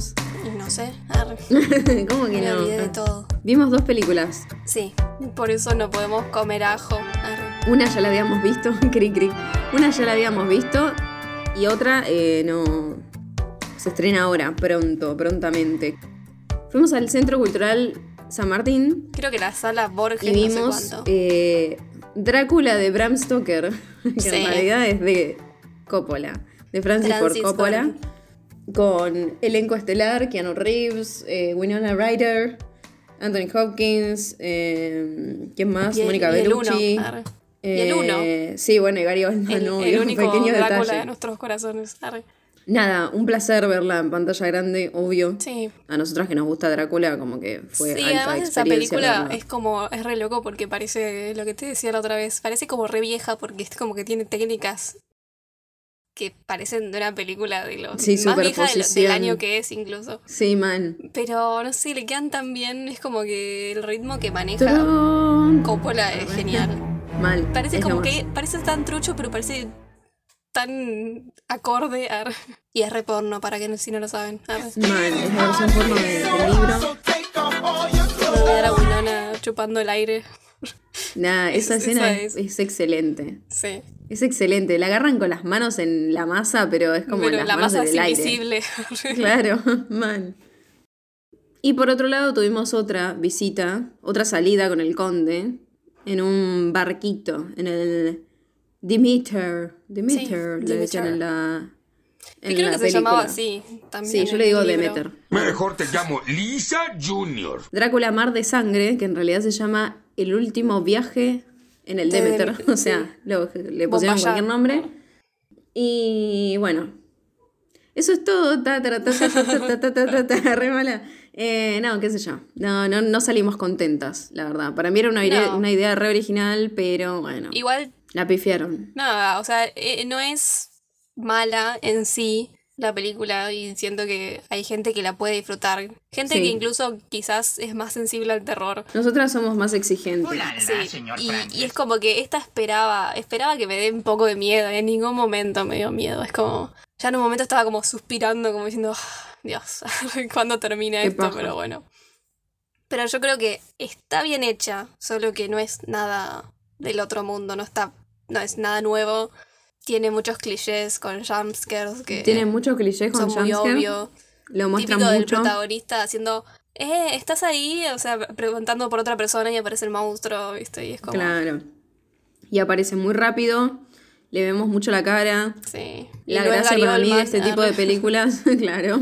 vimos? No sé. ¿Cómo que Me no? olvidé de todo. Vimos dos películas. Sí, por eso no podemos comer ajo. Arre. Una ya la habíamos visto, cri cri. Una ya la habíamos visto y otra eh, no. Se estrena ahora, pronto, prontamente. Fuimos al Centro Cultural San Martín Creo que la sala Borges y no sé vimos eh, Drácula de Bram Stoker, que Sí. en realidad es de Coppola, de Francis Ford Francis Coppola, Ford. Con elenco estelar, Keanu Reeves, eh, Winona Ryder, Anthony Hopkins, eh, ¿quién más? Y el- Mónica y el uno, Bellucci. Y el uno. Eh, Sí, bueno, y Gary Oldman, el, el un único pequeño Drácula detalle. de nuestros corazones. arre. Nada, un placer verla en pantalla grande, obvio. Sí. A nosotras que nos gusta Drácula, como que fue sí, alta además esa película es como, es re loco porque parece, lo que te decía la otra vez, parece como re vieja porque es como que tiene técnicas que parecen de una película de los Sí, más vieja de del año que es incluso. Sí, man. Pero no sé, le quedan tan bien, es como que el ritmo que maneja Tron. Coppola es genial. Mal. Parece es como que parece tan trucho, pero parece tan acorde y es re porno para que no- si no lo saben. Mal, es la versión porno de- del libro. Puedo ver a Winona chupando el aire. Nada, esa Es- escena esa es, es. es excelente. Sí. Es excelente. La agarran con las manos en la masa, pero es como pero las la manos masa en es el aire. invisible. Claro, mal. Y por otro lado tuvimos otra visita, otra salida con el conde en un barquito, en el Demeter. Demeter, le decían en la. En Y creo la que se llamaba así. También Sí, yo le digo libro. Demeter. Mejor te llamo Lisa Junior. Drácula Mar de Sangre, que en realidad se llama el último viaje en el Demeter. O sea, sí. le pusieron cualquier nombre. Y bueno, eso es todo. Re mala. Eh, no, qué sé yo. No, no, no salimos contentas, la verdad. Para mí era una, idea, una idea re original, pero bueno. Igual. La pifiaron. Nada, o sea, eh, no es mala en sí la película y siento que hay gente que la puede disfrutar. Gente Sí. que incluso quizás es más sensible al terror. Nosotras somos más exigentes. Sí, y, y es como que esta esperaba, esperaba que me dé un poco de miedo, en ningún momento me dio miedo, es como, ya en un momento estaba como suspirando, como diciendo, "Ah, Dios, ¿cuándo termina Qué esto? paja. Pero bueno. Pero yo creo que está bien hecha, solo que no es nada del otro mundo, no está, no es nada nuevo. Tiene muchos clichés con jumpscares que Tiene muchos clichés con son muy obvios. Lo muestran Típico del mucho. protagonista haciendo, eh, ¿estás ahí? O sea, preguntando por otra persona y aparece el monstruo, ¿viste? Y es como... Claro. Y aparece muy rápido. Le vemos mucho la cara. Sí. La gracia para mí de este tipo de películas, claro.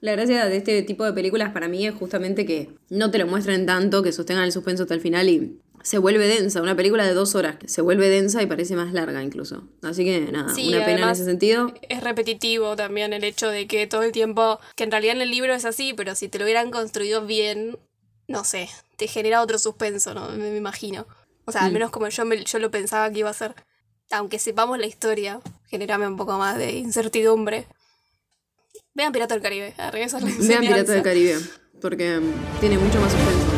La gracia de este tipo de películas para mí es justamente que no te lo muestren tanto, que sostengan el suspenso hasta el final y se vuelve densa. Una película de dos horas se vuelve densa y parece más larga incluso. Así que nada, Sí, una pena en ese sentido. Es repetitivo también el hecho de que todo el tiempo, que en realidad en el libro es así, pero si te lo hubieran construido bien, no sé, te genera otro suspenso, ¿no? Me, me imagino. O sea, al Mm. menos como yo, me- yo lo pensaba que iba a ser. Aunque sepamos la historia, generame un poco más de incertidumbre. Vean Pirata del Caribe, la Vean Pirata del Caribe, porque mm, tiene mucho más suspenso.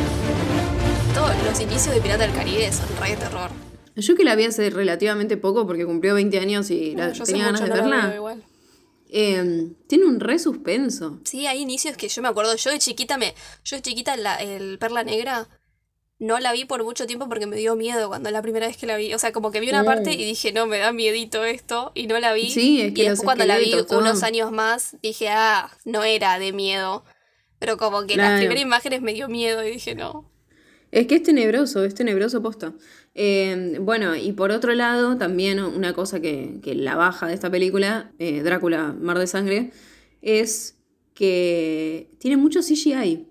Los inicios de Pirata del Caribe son re de terror. Yo que la vi hace relativamente poco porque cumplió 20 años y la, Yo tenía ganas de no verla. igual. eh, tiene un re suspenso. Sí, hay inicios que yo me acuerdo. Yo de chiquita me. Yo de chiquita la, el Perla Negra no la vi por mucho tiempo porque me dio miedo cuando la primera vez que la vi. O sea, como que vi una parte y dije, no, me da miedito esto. Y no la vi. Sí, es que y después cuando la vi unos años más, dije, ah, no era de miedo. Pero como que Claro. las primeras imágenes me dio miedo y dije, no. Es que es tenebroso, es tenebroso posta. Eh, bueno, y por otro lado, también una cosa que, que la baja de esta película, eh, Drácula, Mar de Sangre, es que tiene mucho CGI.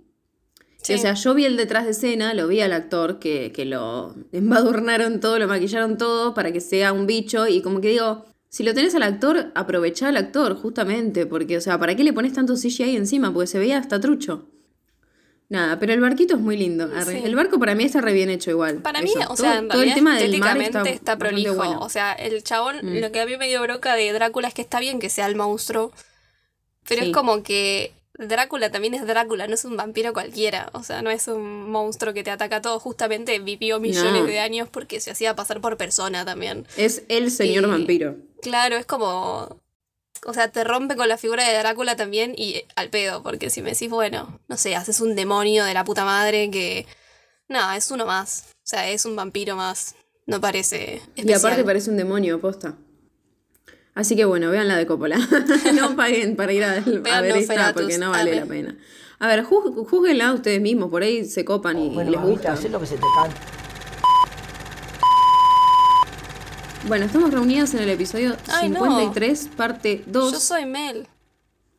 Sí. O sea, yo vi el detrás de escena, lo vi al actor que, que lo embadurnaron todo, lo maquillaron todo para que sea un bicho y como que digo, si lo tenés al actor, aprovechá al actor justamente, porque, o sea, ¿para qué le pones tanto CGI encima? Porque se veía hasta trucho. Nada, pero el barquito es muy lindo. Sí. El barco para mí está re bien hecho igual. Para mí, Eso. o todo, sea, en todo el tema del mar estéticamente está, prolijo. bueno. Mm. O sea, el chabón, lo que a mí me dio broca de Drácula es que está bien que sea el monstruo. Pero Sí. es como que Drácula también es Drácula, no es un vampiro cualquiera. O sea, no es un monstruo que te ataca a todo. Justamente vivió millones No. de años porque se hacía pasar por persona también. Es el señor Y- vampiro. Claro, es como. O sea, te rompe con la figura de Drácula también y al pedo, porque si me decís, bueno, no sé, haces un demonio de la puta madre que... No, es uno más. O sea, es un vampiro más. No parece especial. Y aparte parece un demonio, posta. Así que bueno, vean la de Coppola. no paguen para ir a, a ver esta porque no vale la pena. A ver, juz- júzguenla ustedes mismos, por ahí se copan y Bueno, les gusta. haz lo que se te canta. Bueno, estamos reunidas en el episodio Ay, no. 53, parte 2. Yo soy Mel.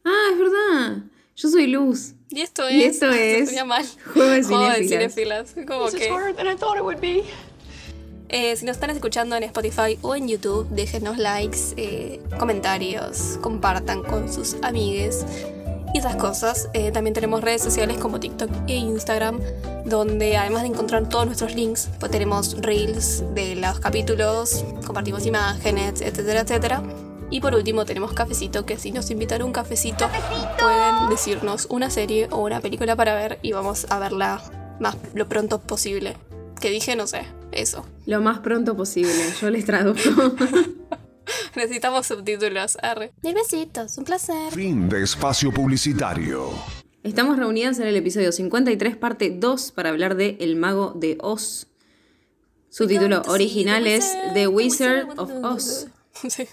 Ah, es verdad. Yo soy Luz. Y esto es... Y esto es mal. Juego de Juego de is que... harder than I thought it would be. Eh, si nos están escuchando en Spotify o en YouTube, déjenos likes, eh, comentarios, compartan con sus amigues y esas cosas. Eh, también tenemos redes sociales como TikTok e Instagram, donde además de encontrar todos nuestros links, pues tenemos reels de los capítulos, compartimos imágenes, etcétera, etcétera. Y por último tenemos cafecito, que si nos invitan a un cafecito, pueden decirnos una serie o una película para ver y vamos a verla más lo pronto posible. Que dije, no sé, eso. Lo más pronto posible. Yo les traduzco. Necesitamos subtítulos. Arre. Mil besitos, un placer. Fin de espacio publicitario. Estamos reunidas en el episodio 53, parte 2, para hablar de El Mago de Oz. Su título original es The Wizard of Oz. Sí.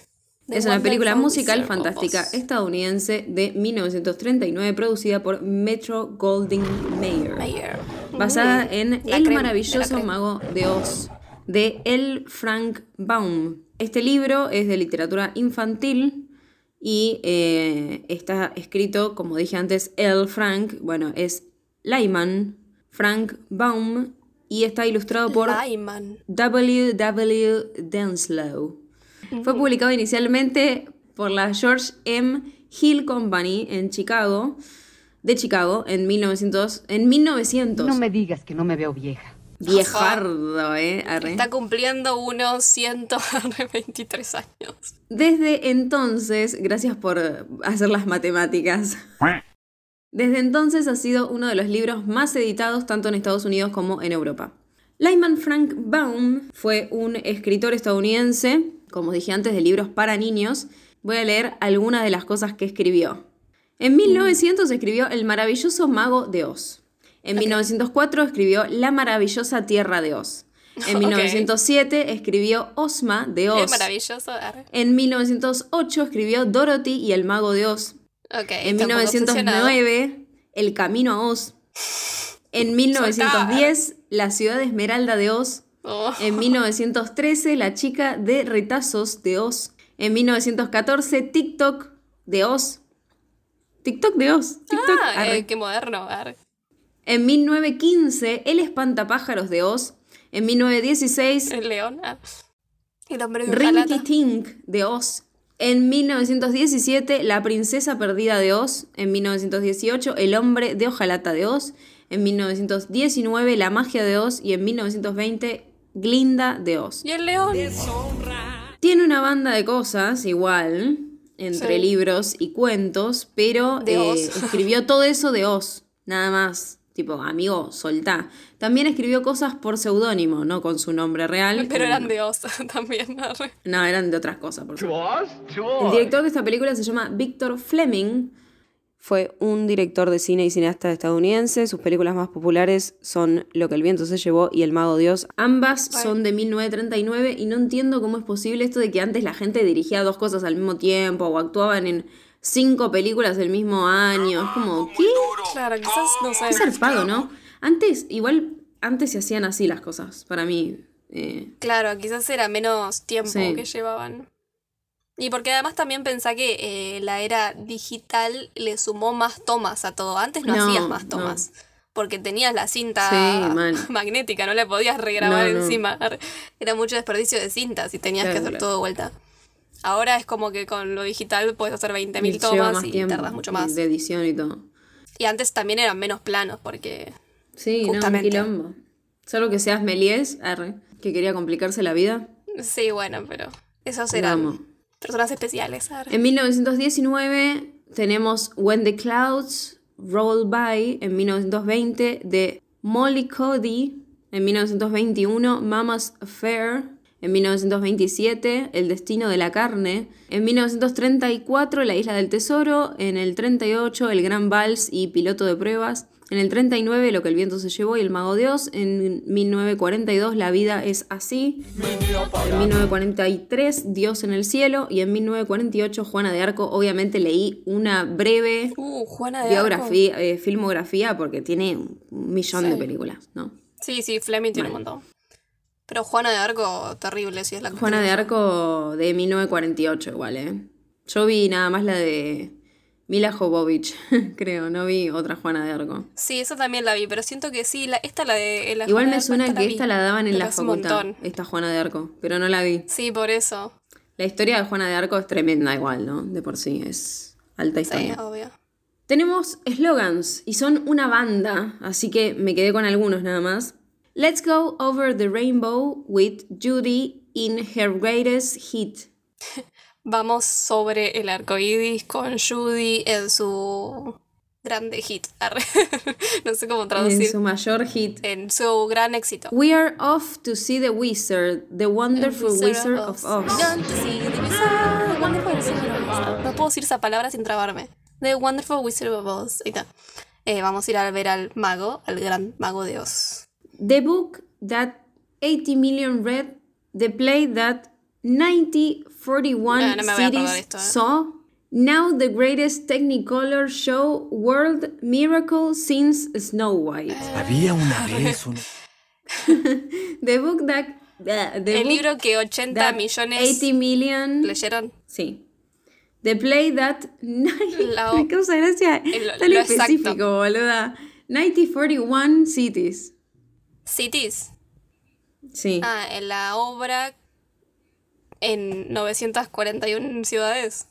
Es una película Wonderful musical Wizard of fantástica Oz. estadounidense de 1939 producida por Metro Goldwyn Mayer. Mayer. basada en la El maravilloso mago de Oz, de L. Frank Baum. Este libro es de literatura infantil y eh, está escrito, como dije antes, L. Frank, bueno, es Lyman Frank Baum y está ilustrado por Lyman. W. W. Denslow. Fue publicado inicialmente por la George M. Hill Company en Chicago, de Chicago, en 1900. En 1900. No me digas que no me veo vieja. Viejardo, ¿eh? Arre. Está cumpliendo unos 123 años. Desde entonces, gracias por hacer las matemáticas. Desde entonces ha sido uno de los libros más editados tanto en Estados Unidos como en Europa. Lyman Frank Baum fue un escritor estadounidense, como dije antes, de libros para niños. Voy a leer algunas de las cosas que escribió. En 1900 escribió El maravilloso mago de Oz. En 1904 escribió La maravillosa tierra de Oz. En Ok. 1907 escribió Ozma de Oz. Es maravilloso. Arre. En 1908 escribió Dorothy y el mago de Oz. Ok. En está un poco obsesionado. 1909, El camino a Oz. En 1910, La ciudad esmeralda de Oz. Oh. En 1913, La chica de retazos de Oz. En 1914, TikTok de Oz. TikTok de Oz. TikTok. Ah, eh, qué moderno. Arre. En 1915, El espantapájaros de Oz. En 1916, El león. El hombre de. Tink de Oz. En 1917, La princesa perdida de Oz. En 1918, El hombre de hojalata de Oz. En 1919, La magia de Oz. Y en 1920, Glinda de Oz. Y el león. Tiene una banda de cosas igual, entre Sí. libros y cuentos, pero De eh, escribió todo eso de Oz, nada más. Tipo, amigo, soltá. También escribió cosas por seudónimo, no con su nombre real. Pero Eh, eran de Oz también. no, eran de otras cosas. Por. El director de esta película se llama Victor Fleming. Fue un director de cine y cineasta estadounidense. Sus películas más populares son Lo que el viento se llevó y El mago Dios. Ambas Ay. son de 1939 y no entiendo cómo es posible esto de que antes la gente dirigía dos cosas al mismo tiempo o actuaban en cinco películas del mismo año. Es como, ¿qué? Claro, quizás no sé. Qué zarpado, ¿no? Antes, igual, antes se hacían así las cosas, para mí. Eh, Claro, quizás era menos tiempo Sí. que llevaban. Y porque además también pensá que eh, la era digital le sumó más tomas a todo. Antes no, No, hacías más no. tomas. Porque tenías la cinta Sí, magnética, no la podías regrabar No, no. encima. Era mucho desperdicio de cintas y tenías Claro, que hacer claro. todo de vuelta. Ahora es como que con lo digital puedes hacer 20.000 lleva tomas y tiempo tardas mucho más. De edición y todo. Y antes también eran menos planos porque... Sí, no, un Justamente. quilombo. Solo que seas Melies, arre, que quería complicarse la vida. Sí, bueno, pero esos eran personas especiales. arre. En 1919 tenemos When the Clouds Roll By en 1920 de Molly Cody. En 1921 Mama's Affair. En 1927, El destino de la carne. En 1934, La isla del tesoro. En el 38, El gran vals y piloto de pruebas. En el 39, Lo que el viento se llevó y El mago de Oz. En 1942, La vida es así. En 1943, Dios en el cielo. Y en 1948, Juana de Arco. Obviamente leí una breve Uh, Juana de biografía, eh, filmografía porque tiene un millón de películas, ¿no? Sí, sí, Fleming tiene un montón. Pero Juana de Arco, terrible, si es la que Juana de Arco de 1948 igual, ¿eh? Yo vi nada más la de Mila Jovovich, creo, no vi otra Juana de Arco. Sí, esa también la vi, pero siento que sí, la, esta la de la Igual Juana me Arco, suena esta que vi, esta la daban en la facultad, montón. esta Juana de Arco, pero no la vi. Sí, por eso. La historia de Juana de Arco es tremenda igual, ¿no? De por sí, es alta Sí, historia. obvio. Tenemos slogans y son una banda, así que me quedé con algunos nada más. Let's go over the rainbow with Judy in her greatest hit. Vamos sobre el arco iris con Judy en su grande hit. No sé cómo En traducir. su mayor hit. En su gran éxito. We are off to see the wizard, the wonderful of the wizard, wizard of Oz. No puedo decir esa palabra sin trabarme. The Wonderful Wizard of Oz. Ahí está. Eh, vamos a ir a ver al mago, al gran mago de Oz. The book that 80 million read, the play that 9041 Ah, no acordar cities esto, eh. saw, now the greatest Technicolor show world miracle since Snow White. Había una vez un... The book that... uh, the El book libro que 80 that millones 80 million... leyeron. Sí. The play that... La- Me causa gracia. el- Tan lo exacto. específico, boluda. 9041 cities. Cities. Sí. Ah, en la obra en 941 ciudades.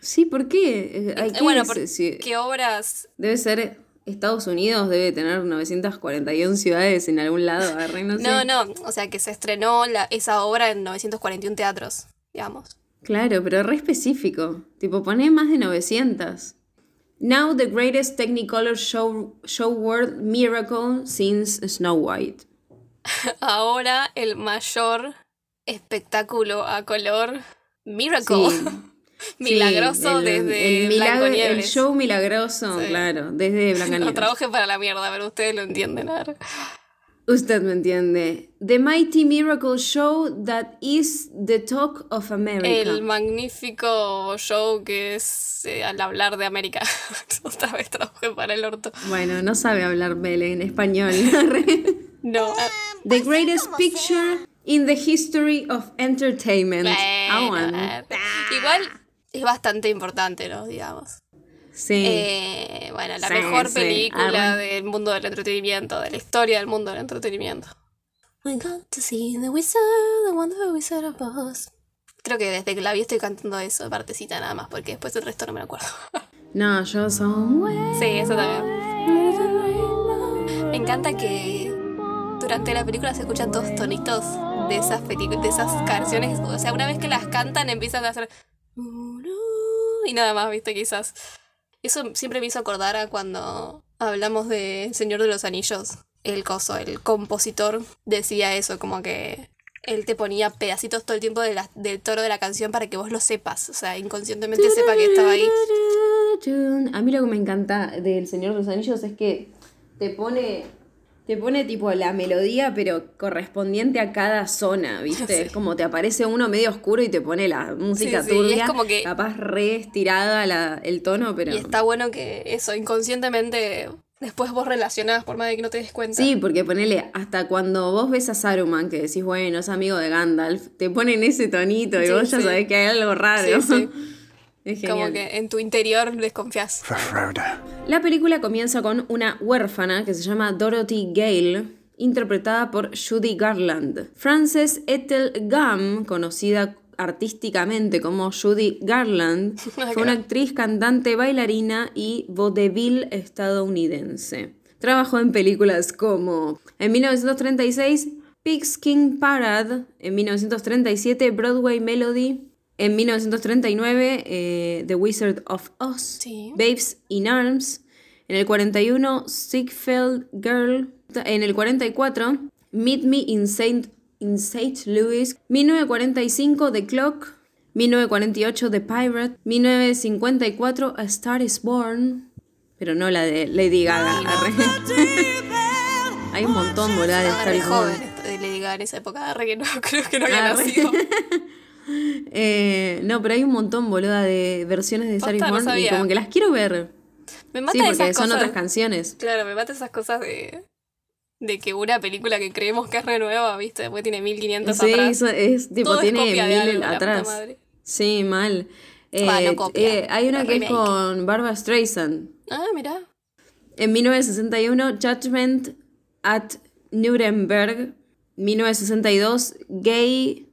Sí, ¿por qué? Eh, hay Eh, bueno, si- ¿qué obras? Debe ser Estados Unidos, debe tener 941 ciudades en algún lado, no sé. No, no, o sea que se estrenó la, esa obra en 941 teatros, digamos. Claro, pero re específico. Tipo, poné más de 900. Now the greatest Technicolor show, show world miracle since Snow White. Ahora el mayor espectáculo a color Miracle. Sí. Milagroso Sí, el- desde el, milagro- el show milagroso, Sí. claro, desde No Blancanieves. trabajé para la mierda, pero ustedes lo entienden ahora. Usted me entiende. The Mighty Miracle Show that is the talk of America. El magnífico show que es eh, al hablar de América. Otra vez trabajé para el orto. Bueno, no sabe hablar Bele en español. No. ah, the greatest picture in the history of entertainment. bueno, Igual es bastante importante, ¿no? Digamos. Sí. Eh, bueno, la Sí, mejor sí, película arre. del mundo del entretenimiento, de la historia del mundo del entretenimiento. We got to see the wizard, the wonderful wizard of Oz. Creo que desde que la vi estoy cantando eso, partecita nada más, porque después el resto no me lo acuerdo. no, yo somewhere. sí, eso también. Me encanta que durante la película se escuchan todos tonitos de esas de esas canciones. O sea, una vez que las cantan empiezan a hacer y nada más, viste, quizás. Eso siempre me hizo acordar a cuando hablamos de Señor de los Anillos. El coso, el compositor decía eso, como que él te ponía pedacitos todo el tiempo de la- del toro de la canción para que vos lo sepas. O sea, inconscientemente sepa que estaba ahí. A mí lo que me encanta del Señor de los Anillos es que te pone te pone tipo la melodía pero correspondiente a cada zona, ¿viste? Sí. Es como te aparece uno medio oscuro y te pone la música Sí, sí, y es turbia, como que- capaz re estirada la- el tono, pero Y está bueno que eso, inconscientemente, después vos relacionás por más de que no te des cuenta. Sí, porque ponele, hasta cuando vos ves a Saruman, que decís, bueno, es amigo de Gandalf, te ponen ese tonito y vos ya sabés que hay algo raro. Sí, sí. Es. Como que en tu interior desconfías. La película comienza con una huérfana que se llama Dorothy Gale, interpretada por Judy Garland. Frances Ethel Gum, conocida artísticamente como Judy Garland, fue una actriz, cantante, bailarina y vodevil estadounidense. Trabajó en películas como en 1936 Pigskin Parade, en 1937 Broadway Melody, en 1939 eh, The Wizard of Oz, Sí. Babes in Arms, en el 41 Ziegfeld Girl, en el 44 Meet Me in St. in St. Louis, 1945 The Clock, 1948 The Pirate, 1954 A Star is Born, pero no la de Lady Gaga. Hay un montón, boluda, de Star is Born. de Lady Gaga en esa época, re que no, creo que no había nacido. Eh, no, pero hay un montón, boluda, de versiones de is Posta, no Born y como que las quiero ver. Me mata Sí, porque esas son cosas. otras canciones. Claro, me mata esas cosas de, de que una película que creemos que es re nueva, ¿viste? Después tiene 1500 Sí, atrás. eso es, tipo, Todo es tiene de mil algo, atrás. Sí, mal. Eh, Va, no copia, eh, hay una que remake. es con Barbara Streisand. Ah, mira. En 1961, Judgment at Nuremberg. 1962, Gay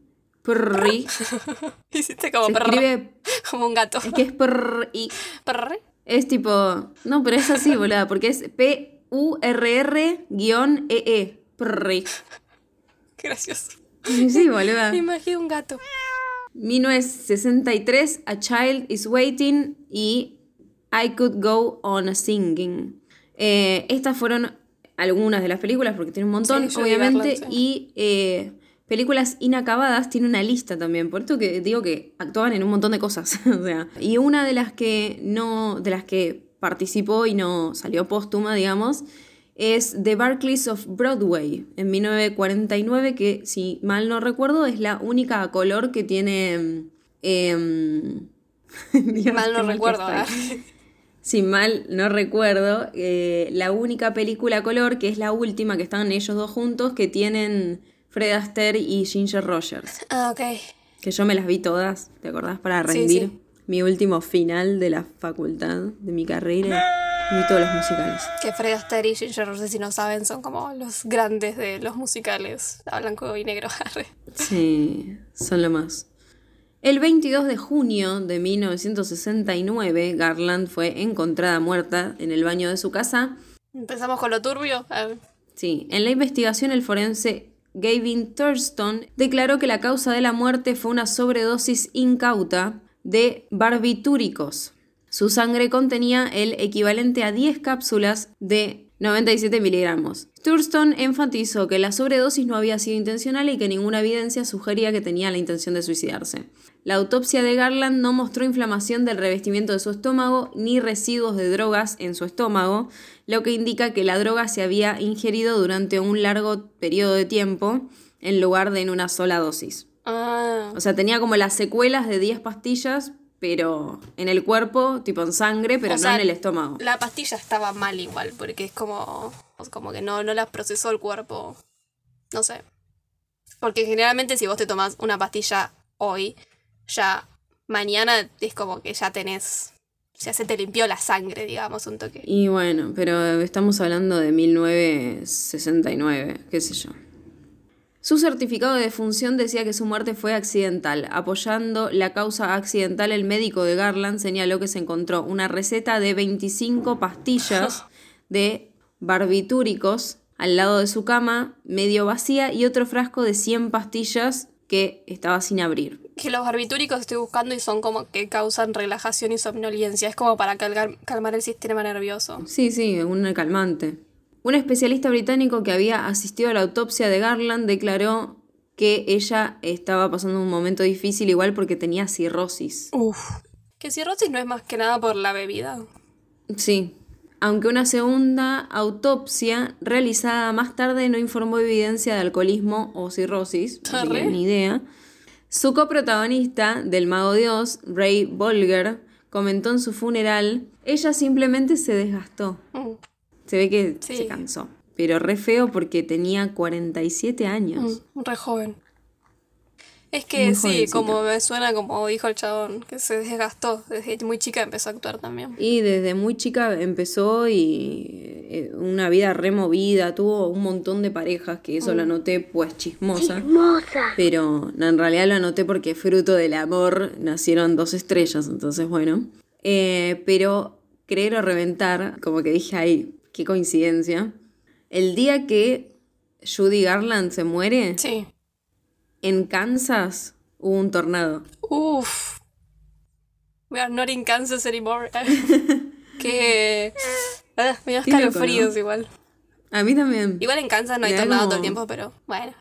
Prrri. Hiciste como Se escribe, Como un gato. es que es Prrri. Perre. Es tipo, no, pero es así, boluda, porque es P-U-R-R-E-E. Prrri. Qué gracioso. Sí, boluda. Me imagino un gato. 1963, A Child is Waiting y I Could Go On Singing. Eh, estas fueron algunas de las películas, porque tiene un montón, Sí, obviamente, sí. y eh, películas inacabadas tiene una lista también. Por esto que digo que actuaban en un montón de cosas. o sea, y una de las que no, de las que participó y no salió póstuma, digamos, es The Barclays of Broadway, en 1949, que si mal no recuerdo es la única color que tiene... em, Dios, Mal no recuerdo. Si mal no recuerdo, eh, la única película a color, que es la última que están ellos dos juntos, que tienen Fred Astaire y Ginger Rogers. Ah, ok. Que yo me las vi todas, ¿te acordás? Para rendir sí. mi último final de la facultad, de mi carrera. Vi todos los musicales. Que Fred Astaire y Ginger Rogers, si no saben, son como los grandes de los musicales a blanco y negro. Sí, son lo más. El 22 de junio de 1969, Garland fue encontrada muerta en el baño de su casa. Empezamos con lo turbio. Sí, en la investigación el forense Gavin Thurston declaró que la causa de la muerte fue una sobredosis incauta de barbitúricos. Su sangre contenía el equivalente a 10 cápsulas de 97 miligramos. Thurston enfatizó que la sobredosis no había sido intencional y que ninguna evidencia sugería que tenía la intención de suicidarse. La autopsia de Garland no mostró inflamación del revestimiento de su estómago ni residuos de drogas en su estómago, lo que indica que la droga se había ingerido durante un largo periodo de tiempo en lugar de en una sola dosis. Ah, O sea, tenía como las secuelas de 10 pastillas, pero en el cuerpo, tipo en sangre, pero O no sea, en el estómago. la pastilla estaba mal igual, porque es como, como que no, no la procesó el cuerpo. No sé. Porque generalmente si vos te tomás una pastilla hoy, ya mañana es como que ya tenés, ya se te limpió la sangre, digamos, un toque. Y bueno, pero estamos hablando de 1969, qué sé yo. Su certificado de defunción decía que su muerte fue accidental. Apoyando la causa accidental, el médico de Garland señaló que se encontró una receta de 25 pastillas de barbitúricos al lado de su cama, medio vacía, y otro frasco de 100 pastillas que estaba sin abrir. Que los barbitúricos estoy buscando y son como que causan relajación y somnolencia. Es como para calgar- calmar el sistema nervioso. Sí, sí, un calmante. Un especialista británico que había asistido a la autopsia de Garland declaró que ella estaba pasando un momento difícil igual porque tenía cirrosis. Uf. Que cirrosis no es más que nada por la bebida. Sí. Aunque una segunda autopsia realizada más tarde no informó evidencia de alcoholismo o cirrosis, Arre. ni idea. Su coprotagonista del Mago de Oz, Ray Bolger, comentó en su funeral, ella simplemente se desgastó. Mm. Se ve que Sí. se cansó. Pero re feo porque tenía 47 años. Mm, re joven. Es que Muy sí, jovencita. como me suena como dijo el chabón, que se desgastó. Desde muy chica empezó a actuar también. Y desde muy chica empezó y eh, una vida removida, tuvo un montón de parejas, que eso lo anoté pues chismosa. Pero no, en realidad lo anoté porque fruto del amor nacieron dos estrellas, entonces bueno. Eh, pero creer o reventar, como que dije, ay, qué coincidencia. El día que Judy Garland se muere, Sí. En Kansas hubo un tornado. Uf. We are not in Kansas anymore. que. Ah, me loco, escalofríos ¿no? igual. A mí también. Igual en Kansas no hay tornado como- todo el tiempo, pero bueno.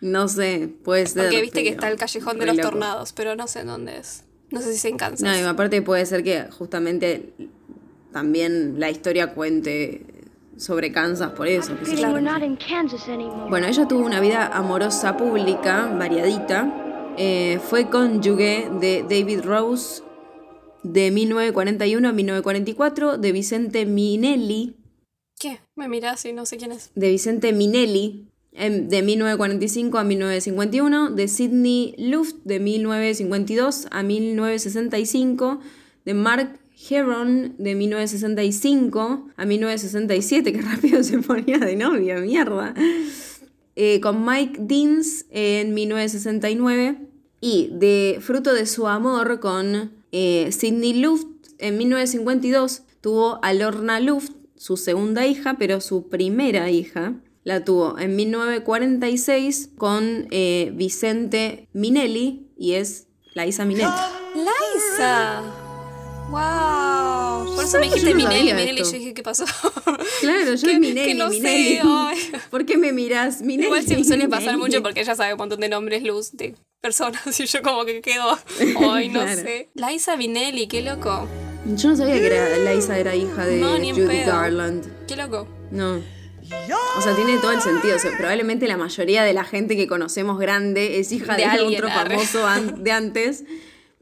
No sé, puede ser. Porque viste que está el callejón de los loco. tornados, pero no sé en dónde es. No sé si es en Kansas. No, y aparte puede ser que justamente también la historia cuente sobre Kansas por eso. Kansas anymore. Bueno, ella tuvo una vida amorosa pública, variadita. Eh, fue cónyuge de David Rose de 1941 a 1944, de Vicente Minelli, ¿Qué? Me mirás y no sé quién es. de Vicente Minelli em, de 1945 a 1951, de Sidney Luft de 1952 a 1965, de Mark Heron de 1965 a 1967, que rápido se ponía de novia, mierda. Eh, con Mike Deans en 1969 y de Fruto de su amor con eh, Sidney Luft en 1952 tuvo a Lorna Luft, su segunda hija, pero su primera hija la tuvo en 1946 con eh, Vicente Minelli y es Laisa Minelli. ¡Liza! ¡Wow! Por eso me ¿Sabes que dijiste no Minelli, Minelli. Yo dije, ¿qué pasó? Claro, yo Minelli, que no sé, Minelli. ay. ¿Por qué me miras Minelli? Igual siempre suele pasar mucho porque ella sabe un montón de nombres luz de personas y yo como que quedo. Ay, no Claro. sé. Liza Minelli, qué loco. Yo no sabía que era, Laisa era hija de No, Judy pedo. Garland. Qué loco. No. O sea, tiene todo el sentido. O sea, probablemente la mayoría de la gente que conocemos grande es hija de, De alguien, otro famoso an- de antes.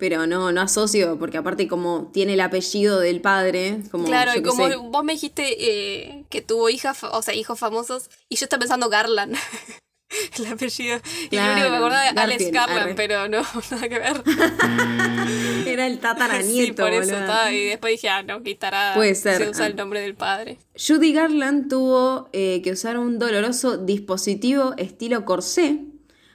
Pero no, no asocio, porque aparte como tiene el apellido del padre, como claro, y como sé. vos me dijiste eh, que tuvo hijas, o sea, hijos famosos, y yo estaba pensando Garland. el apellido. Y lo único que me acordaba de Alex Garland, pero no, nada que ver. Era el sí, tataranieto. por eso estaba. Y después dije, ah, no, quitará. Puede ser, Se usa ah. el nombre del padre. Judy Garland tuvo eh, que usar un doloroso dispositivo estilo corsé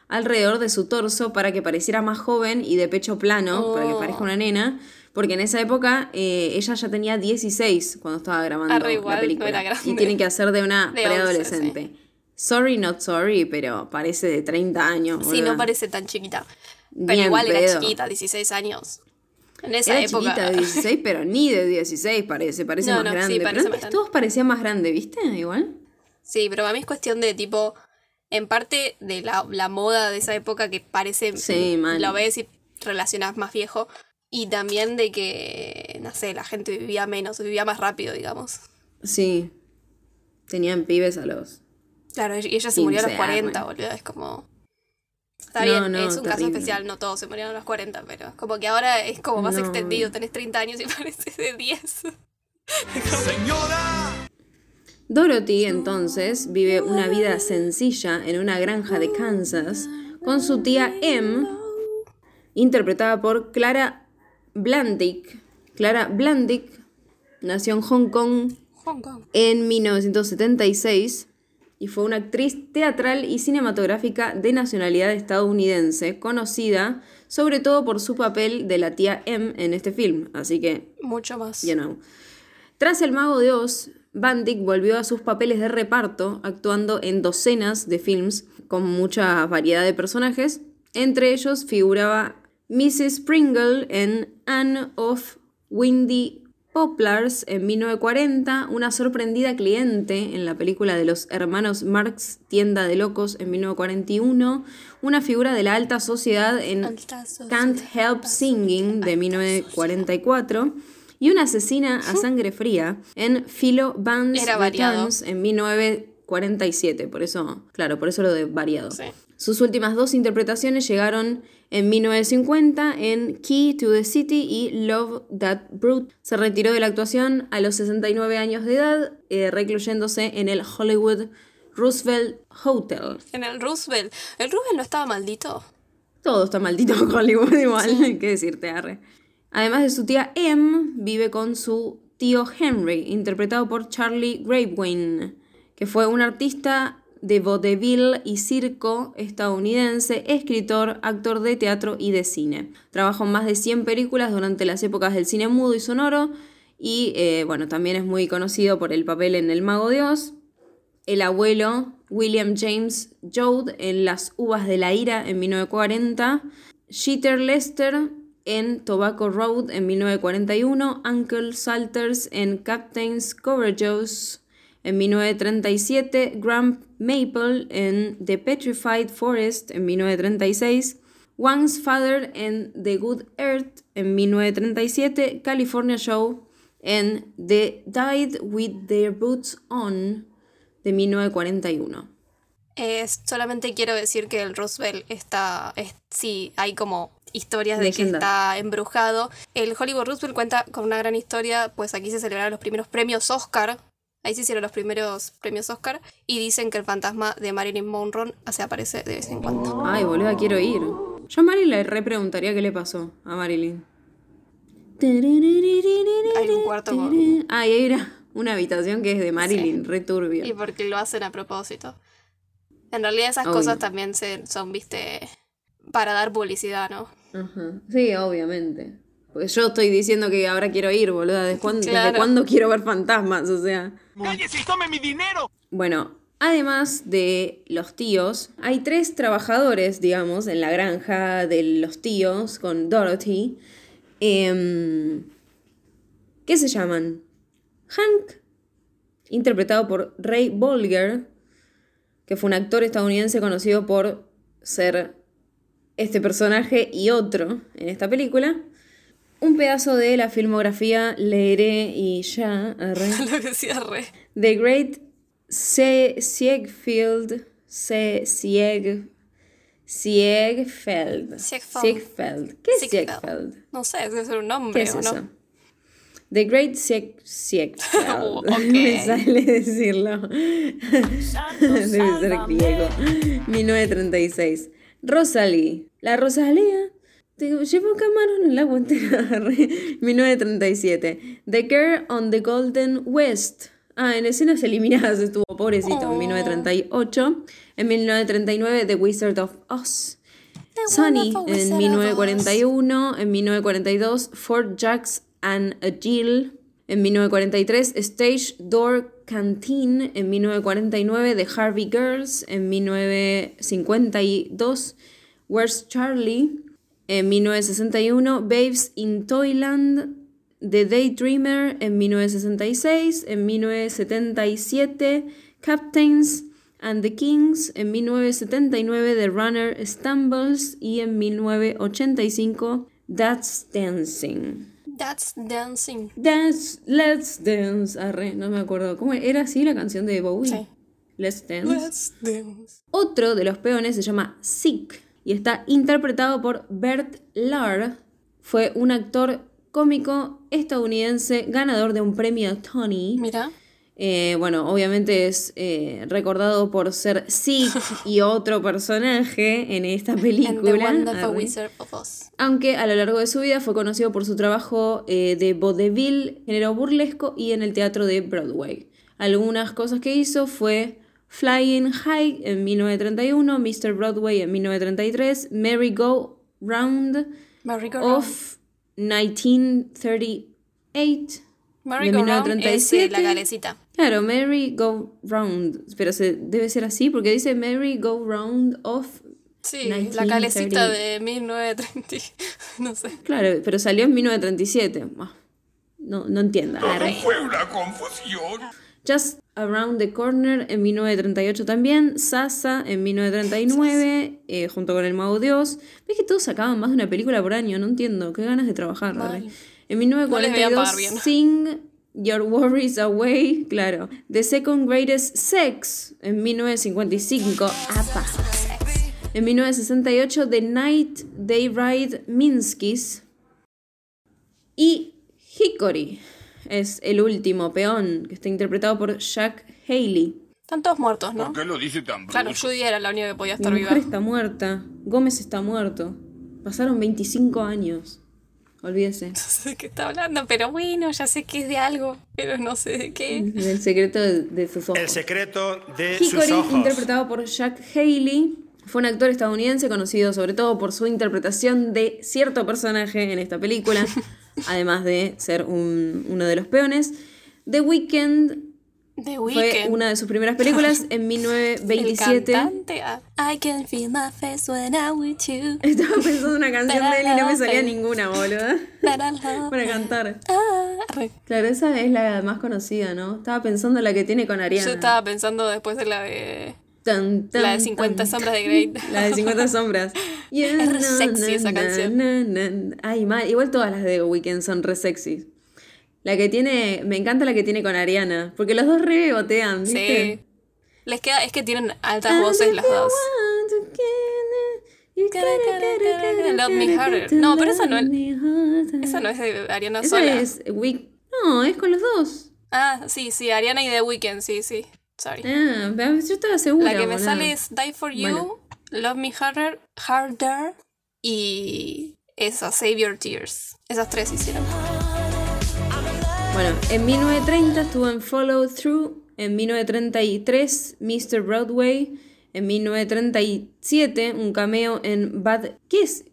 alrededor de su torso para que pareciera más joven y de pecho plano, para que Oh. parezca una nena, porque en esa época eh, ella ya tenía 16 cuando estaba grabando Arre, igual, la película. no y tienen que hacer de una De 11, preadolescente. Sorry, not sorry, pero parece de 30 años. Sí, boluda. no parece tan chiquita. Pero igual era chiquita, 16 años. En esa Era época. chiquita de 16, pero ni de 16 parece, parece No, más no, sí, grande. parece pero más antes grande. todos parecían más grande, ¿viste? Igual. Sí, pero a mí es cuestión de tipo. En parte de la, la moda de esa época que parece. Sí. Lo ves y relacionas más viejo. Y también de que, no sé, la gente vivía menos, vivía más rápido, digamos. Sí. Tenían pibes a los Claro, y ella se murió a los 15 40, años. boludo. Es como. Está No, bien, no, es un caso especial, no todos se murieron a los 40, pero es como que ahora es como más No. extendido. Tenés 30 años y pareces de 10. Dorothy, entonces, vive una vida sencilla en una granja de Kansas con su tía Em, interpretada por Clara Blandick. Clara Blandick nació en Hong Kong Hong Kong. en 1976 y fue una actriz teatral y cinematográfica de nacionalidad estadounidense, conocida sobre todo por su papel de la tía Em en este film. Así que Mucho más. You know. Tras El Mago de Oz, Van Dyck volvió a sus papeles de reparto, actuando en docenas de films con mucha variedad de personajes. Entre ellos figuraba Mrs. Pringle en Anne of Windy Poplars en 1940, una sorprendida cliente en la película de los hermanos Marx, Tienda de Locos en 1941, una figura de la alta sociedad en Alta sociedad. Can't Help Singing de 1944 y una asesina a sangre fría en Philo Vance Era. Returns en 1947. Por eso, claro, por eso lo de variado. Sí. Sus últimas dos interpretaciones llegaron en 1950 en Key to the City y Love That Brute. Se retiró de la actuación a los 69 años de edad, eh, recluyéndose en el Hollywood Roosevelt Hotel. En el Roosevelt. ¿El Roosevelt no estaba maldito? Todo está maldito en Hollywood igual, qué decirte, Arre. Además de su tía Em, vive con su tío Henry, interpretado por Charlie Gravewin, que fue un artista de vaudeville y circo estadounidense, escritor, actor de teatro y de cine. Trabajó en más de 100 películas durante las épocas del cine mudo y sonoro y, eh, bueno, también es muy conocido por el papel en El Mago de Oz, el abuelo William James Joad en Las Uvas de la Ira en 1940, Jeter Lester en Tobacco Road en 1941, Uncle Salters en Captain's Courageous en 1937, Graham Maple en The Petrified Forest en 1936, Wang's Father en The Good Earth en 1937, California Show en The Died with Their Boots On de 1941. Eh, solamente quiero decir que el Roosevelt está, es- sí, hay como historias de que está embrujado. El Hollywood Roosevelt cuenta con una gran historia, pues aquí se celebraron los primeros premios Oscar. Ahí se hicieron los primeros premios Oscar y dicen que el fantasma de Marilyn Monroe se aparece de vez en cuando. Ay, boluda, quiero ir. Yo a Marilyn le repreguntaría qué le pasó a Marilyn. Hay un cuarto con- Ah, y hay una, una habitación que es de Marilyn, re turbio. Y porque lo hacen a propósito. En realidad esas Obvio. cosas también se, son, viste, para dar publicidad, ¿no? Ajá. Sí, obviamente. Pues yo estoy diciendo que ahora quiero ir, boluda. ¿Desde cuándo, desde Claro. cuándo quiero ver fantasmas? O sea. ¡Cállese y tome mi dinero! Bueno, además de los tíos, hay tres trabajadores, digamos, en la granja de los tíos con Dorothy. em, ¿Qué se llaman? Hank, interpretado por Ray Bolger, que fue un actor estadounidense conocido por ser este personaje y otro en esta película. Un pedazo de la filmografía leeré y ya. arre. Lo que. The Great Sieg Siegfeld. Siegfeld. Siegfeld. ¿Qué es Siegfeld. Siegfeld? No sé, debe ser un nombre, ¿Qué es ¿o eso? no? The Great Sieg Siegfeld. Oh. Me sale decirlo. Debe ser griego. 1936. Rosalie. La Rosalía. Te llevo camarón en la guantera. 1937. The Girl on the Golden West. Ah, en escenas eliminadas estuvo pobrecito en Oh. 1938. En 1939, The Wizard of Oz. Sunny en of 1941, en 1942 Fort Jacks and a Jill, en 1943 Stage Door Canteen, en 1949 The Harvey Girls, en 1952 Where's Charlie, en 1961 Babes in Toyland, The Daydreamer en 1966, en 1977 Captains and the Kings, en 1979 The Runner Stumbles y en 1985 That's Dancing. That's dancing. Dance, let's dance. Arre, no me acuerdo. ¿Cómo era así la canción de Bowie? Sí. Let's dance. Let's dance. Otro de los peones se llama Sick y está interpretado por Bert Lahr. Fue un actor cómico estadounidense ganador de un premio Tony. Mira. Eh, bueno, obviamente es eh, recordado por ser Sick y otro personaje en esta And película. the Wonderful Arre. Wizard of Oz. Aunque a lo largo de su vida fue conocido por su trabajo eh, de vodevil, género burlesco y en el teatro de Broadway. Algunas cosas que hizo fue Flying High en 1931, Mr. Broadway en 1933, Merry Go Round Merry Go Round. of 1938. Merry de Go Round es eh, 1937. la galecita. Claro, Merry Go Round, pero se, debe ser así porque dice Merry Go Round of... Sí, la 1930. calecita de 1930. no sé. Claro, pero salió en 1937. Buah, No, no entiendo. Arre. Fue una confusión. Just Around the Corner en 1938 también, Sasa en 1939, eh, junto con El Mago Dios. ¿Ves que todos sacaban más de una película por año? No entiendo, qué ganas de trabajar. Mal. En No les debían 1942, pagar bien. Sing Your Worries Away, claro. The Second Greatest Sex en 1955, apa. En 1968, The Night They Ride Minskis. Y Hickory es el último peón, que está interpretado por Jack Haley. Están todos muertos, ¿no? ¿Por qué lo dice tan Claro, brusco? Judy era la única que podía Mi estar mujer viva. está muerta. Gómez está muerto. Pasaron 25 años. Olvídese. No sé de qué está hablando, pero bueno, ya sé que es de algo, pero no sé de qué. El secreto de, de sus ojos. El secreto de sus Hickory, ojos. interpretado por Jack Haley, fue un actor estadounidense conocido sobre todo por su interpretación de cierto personaje en esta película, además de ser un- uno de los peones. The Weeknd The Fue una de sus primeras películas en El 1927. cantante. ah. I can feel my face when I'm with you. Estaba pensando en una canción de él y no me salía Pero- ninguna, love. Para cantar. Ah. Claro, esa es la más conocida, ¿no? Estaba pensando en la que tiene con Ariana. Yo estaba pensando después de la de. Tan, tan, La de 50 tan. sombras de Grey. La de 50 sombras. Es re sexy esa canción. na. Ay, mal. Igual todas las de The Weeknd son re sexy. La que tiene, me encanta la que tiene con Ariana, porque los dos re botean, ¿viste? Sí. Les queda, es que tienen altas voces las dos. Love Me Harder. No, pero esa no es- Esa no es de Ariana Esa sola. es Week- No, es con los dos. Ah, sí, sí, Ariana y The Weeknd, sí, sí. Sorry. Ah, pero yo estaba segura. La que me sale es Die for You, Bueno. Love Me Harder, Harder y esa, Save Your Tears. Esas tres hicieron. Bueno, en 1930 estuvo en Follow Through, en 1933 Mr. Broadway, en 1937 un cameo en Bad... ¿Qué es?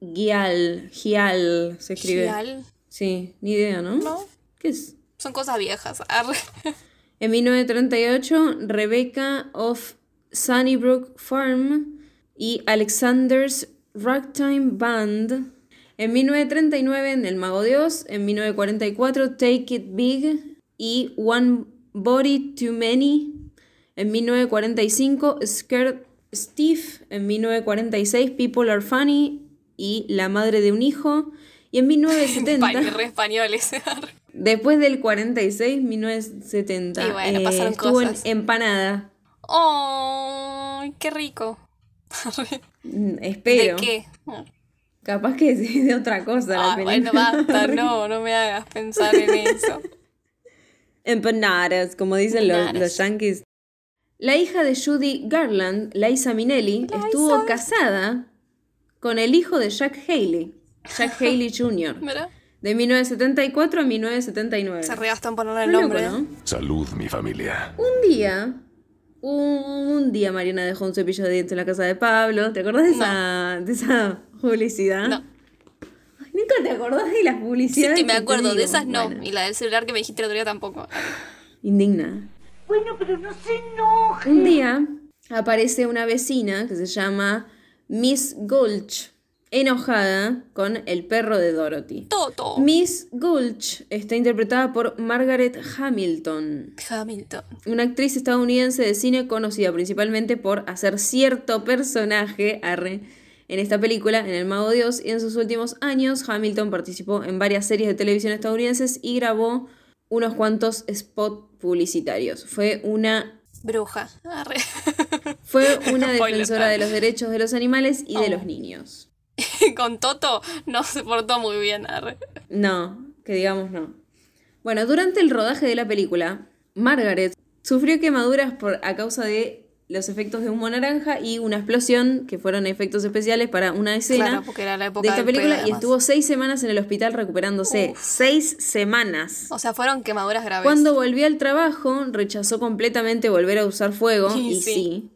Gial, Gial se escribe. Gial, Sí, ni idea, ¿no? ¿no? ¿Qué es? Son cosas viejas. Arre. En 1938 Rebecca of Sunnybrook Farm y Alexander's Ragtime Band. En 1939 en El Mago de Oz, en 1944 Take It Big y One Body Too Many. En 1945 Scared Steve. En 1946 People Are Funny y La Madre de un Hijo. Y en 1970... Español, re español ese. Arre. Después del 46, 1970. Y bueno, pasaron estuvo cosas. en Empanada. ¡Oh! ¡Qué rico! Mm, Espero. ¿De qué? Capaz que es de otra cosa la Ah, bueno, película. basta, no, no me hagas pensar en eso. Empanadas, como dicen los, los yankees. La hija de Judy Garland, Liza Minnelli, estuvo casada con el hijo de Jack Haley, Jack Haley Jr., Mira, de 1974 a 1979. se regastan ponerle el Muy loco, nombre. ¿no? Salud, mi familia. Un día, un día Mariana dejó un cepillo de dientes en la casa de Pablo. ¿Te acordás de, esa, de esa publicidad? No. Ay, Nunca te acordás de las Sí publicidades. que me acuerdo, de esas no. Bueno, Y la del celular que me dijiste el otro día tampoco. indigna. Bueno, pero no se enoje. Un día aparece una vecina que se llama Miss Gulch, enojada con el perro de Dorothy. Toto. Miss Gulch está interpretada por Margaret Hamilton. Hamilton. Una actriz estadounidense de cine conocida principalmente por hacer cierto personaje arre, en esta película, en El Mago Dios, y en sus últimos años Hamilton participó en varias series de televisión estadounidenses y grabó unos cuantos spots publicitarios. Fue una, Bruja. Arre. fue una defensora de los derechos de los animales y de Oh. los niños. Con Toto no se portó muy bien. Arre. No, que digamos no. Bueno, durante el rodaje de la película, Margaret sufrió quemaduras por, a causa de los efectos de humo naranja y una explosión, que fueron efectos especiales para una escena Claro, porque era la época de esta película y estuvo seis semanas en el hospital recuperándose. Seis semanas. O sea, fueron quemaduras graves. Cuando volvió al trabajo, rechazó completamente volver a usar fuego, Y y sí. sí.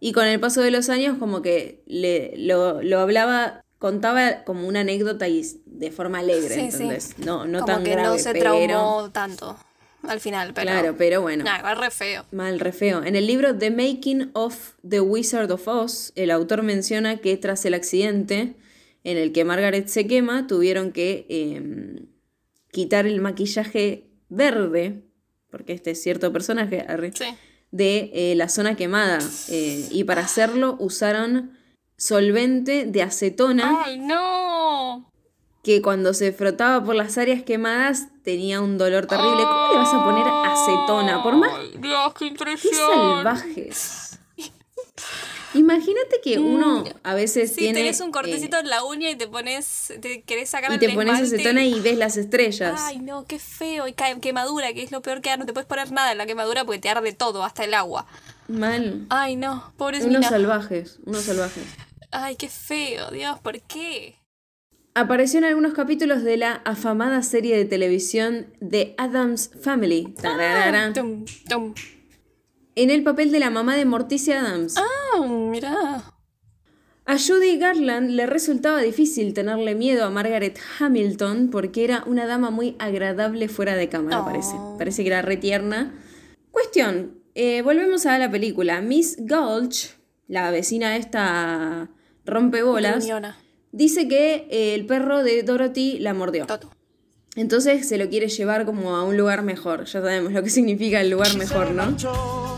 Y con el paso de los años, como que le, lo, lo hablaba, contaba como una anécdota y de forma alegre, Sí, sí. ¿entendés? No, no Como tan que grave, no se pero... traumó tanto al final, pero. Claro, pero bueno. Nah, igual re feo. Mal, re feo. En el libro The Making of The Wizard of Oz, el autor menciona que tras el accidente en el que Margaret se quema, tuvieron que eh, quitar el maquillaje verde, porque este es cierto personaje, Sí. de eh, la zona quemada. eh, y para hacerlo usaron solvente de acetona ¡Ay, no! Que cuando se frotaba por las áreas quemadas tenía un dolor terrible. ¿Cómo le vas a poner acetona? Por más Dios, qué Qué impresión. salvajes. Imagínate que uno a veces Mm. Sí, tiene. tenés un cortecito eh, en la uña y te pones. Te querés sacar y el te pones esmalte. acetona y ves las estrellas. Ay, no, qué feo. Y cae- quemadura, que es lo peor que da. No te puedes poner nada en la quemadura porque te arde todo, hasta el agua. Mal. Ay, no, pobres Unos mina. salvajes, unos salvajes. Ay, qué feo, Dios, ¿por qué? Apareció en algunos capítulos de la afamada serie de televisión The Adams Family. Tum, tum. en el papel de la mamá de Morticia Adams. Ah, mirá. A Judy Garland le resultaba difícil tenerle miedo a Margaret Hamilton porque era una dama muy agradable fuera de cámara, Oh. parece. Parece que era re tierna. Cuestión, eh, volvemos a la película. Miss Gulch, la vecina esta rompebolas. Dice que eh, el perro de Dorothy la mordió. Toto. Entonces se lo quiere llevar como a un lugar mejor. Ya sabemos lo que significa el lugar mejor, ¿no?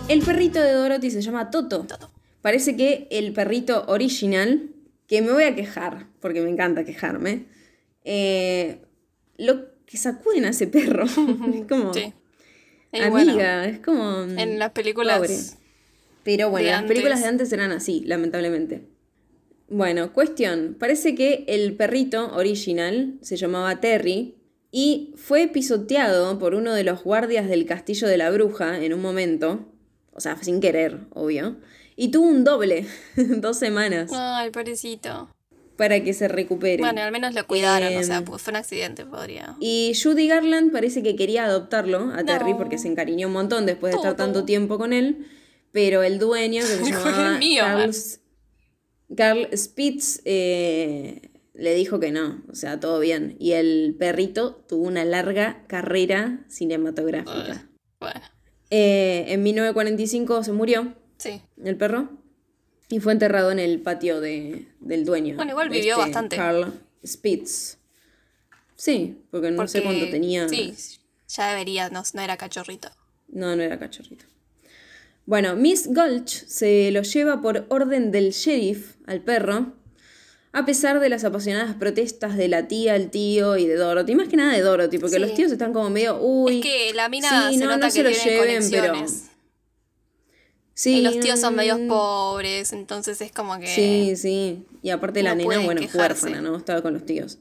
El perrito de Dorothy se llama Toto. Toto. Parece que el perrito original, que me voy a quejar, porque me encanta quejarme, eh, lo que sacuden a ese perro. es como, Sí. Amiga, bueno, es como... en las películas. Pobre. Pero bueno, las películas de antes eran así, lamentablemente. Bueno, cuestión. Parece que el perrito original se llamaba Terry y fue pisoteado por uno de los guardias del castillo de la bruja en un momento. O sea, sin querer, obvio. Y tuvo un doble, dos semanas, Ay, pobrecito. para que se recupere. Bueno, al menos lo cuidaron, o sea, Em, pues fue un accidente, podría. Y Judy Garland parece que quería adoptarlo a Terry No. porque se encariñó un montón después de estar tanto tiempo con él. Pero el dueño, que se llamaba mío, Carl Spitz, eh, le dijo que no. O sea, todo bien. Y el perrito tuvo una larga carrera cinematográfica. Bueno, Eh, en 1945 se murió sí. el perro y fue enterrado en el patio de- del dueño. Bueno, igual vivió este bastante. Carl Spitz. Sí, porque no sé cuánto tenía. Sí, ya debería, no, no era cachorrito. No, no era cachorrito. Bueno, Miss Gulch se lo lleva por orden del sheriff al perro, a pesar de las apasionadas protestas de la tía, el tío y de Dorothy. Más que nada de Dorothy, porque Sí. los tíos están como medio, uy. es que la mina sí, se no, nota no se que lo tiene lleven, pero. Sí, y los tíos son medios mm, pobres, entonces es como que... Sí, sí. Y aparte la nena, bueno, es huérfana, ¿no? Estaba con los tíos.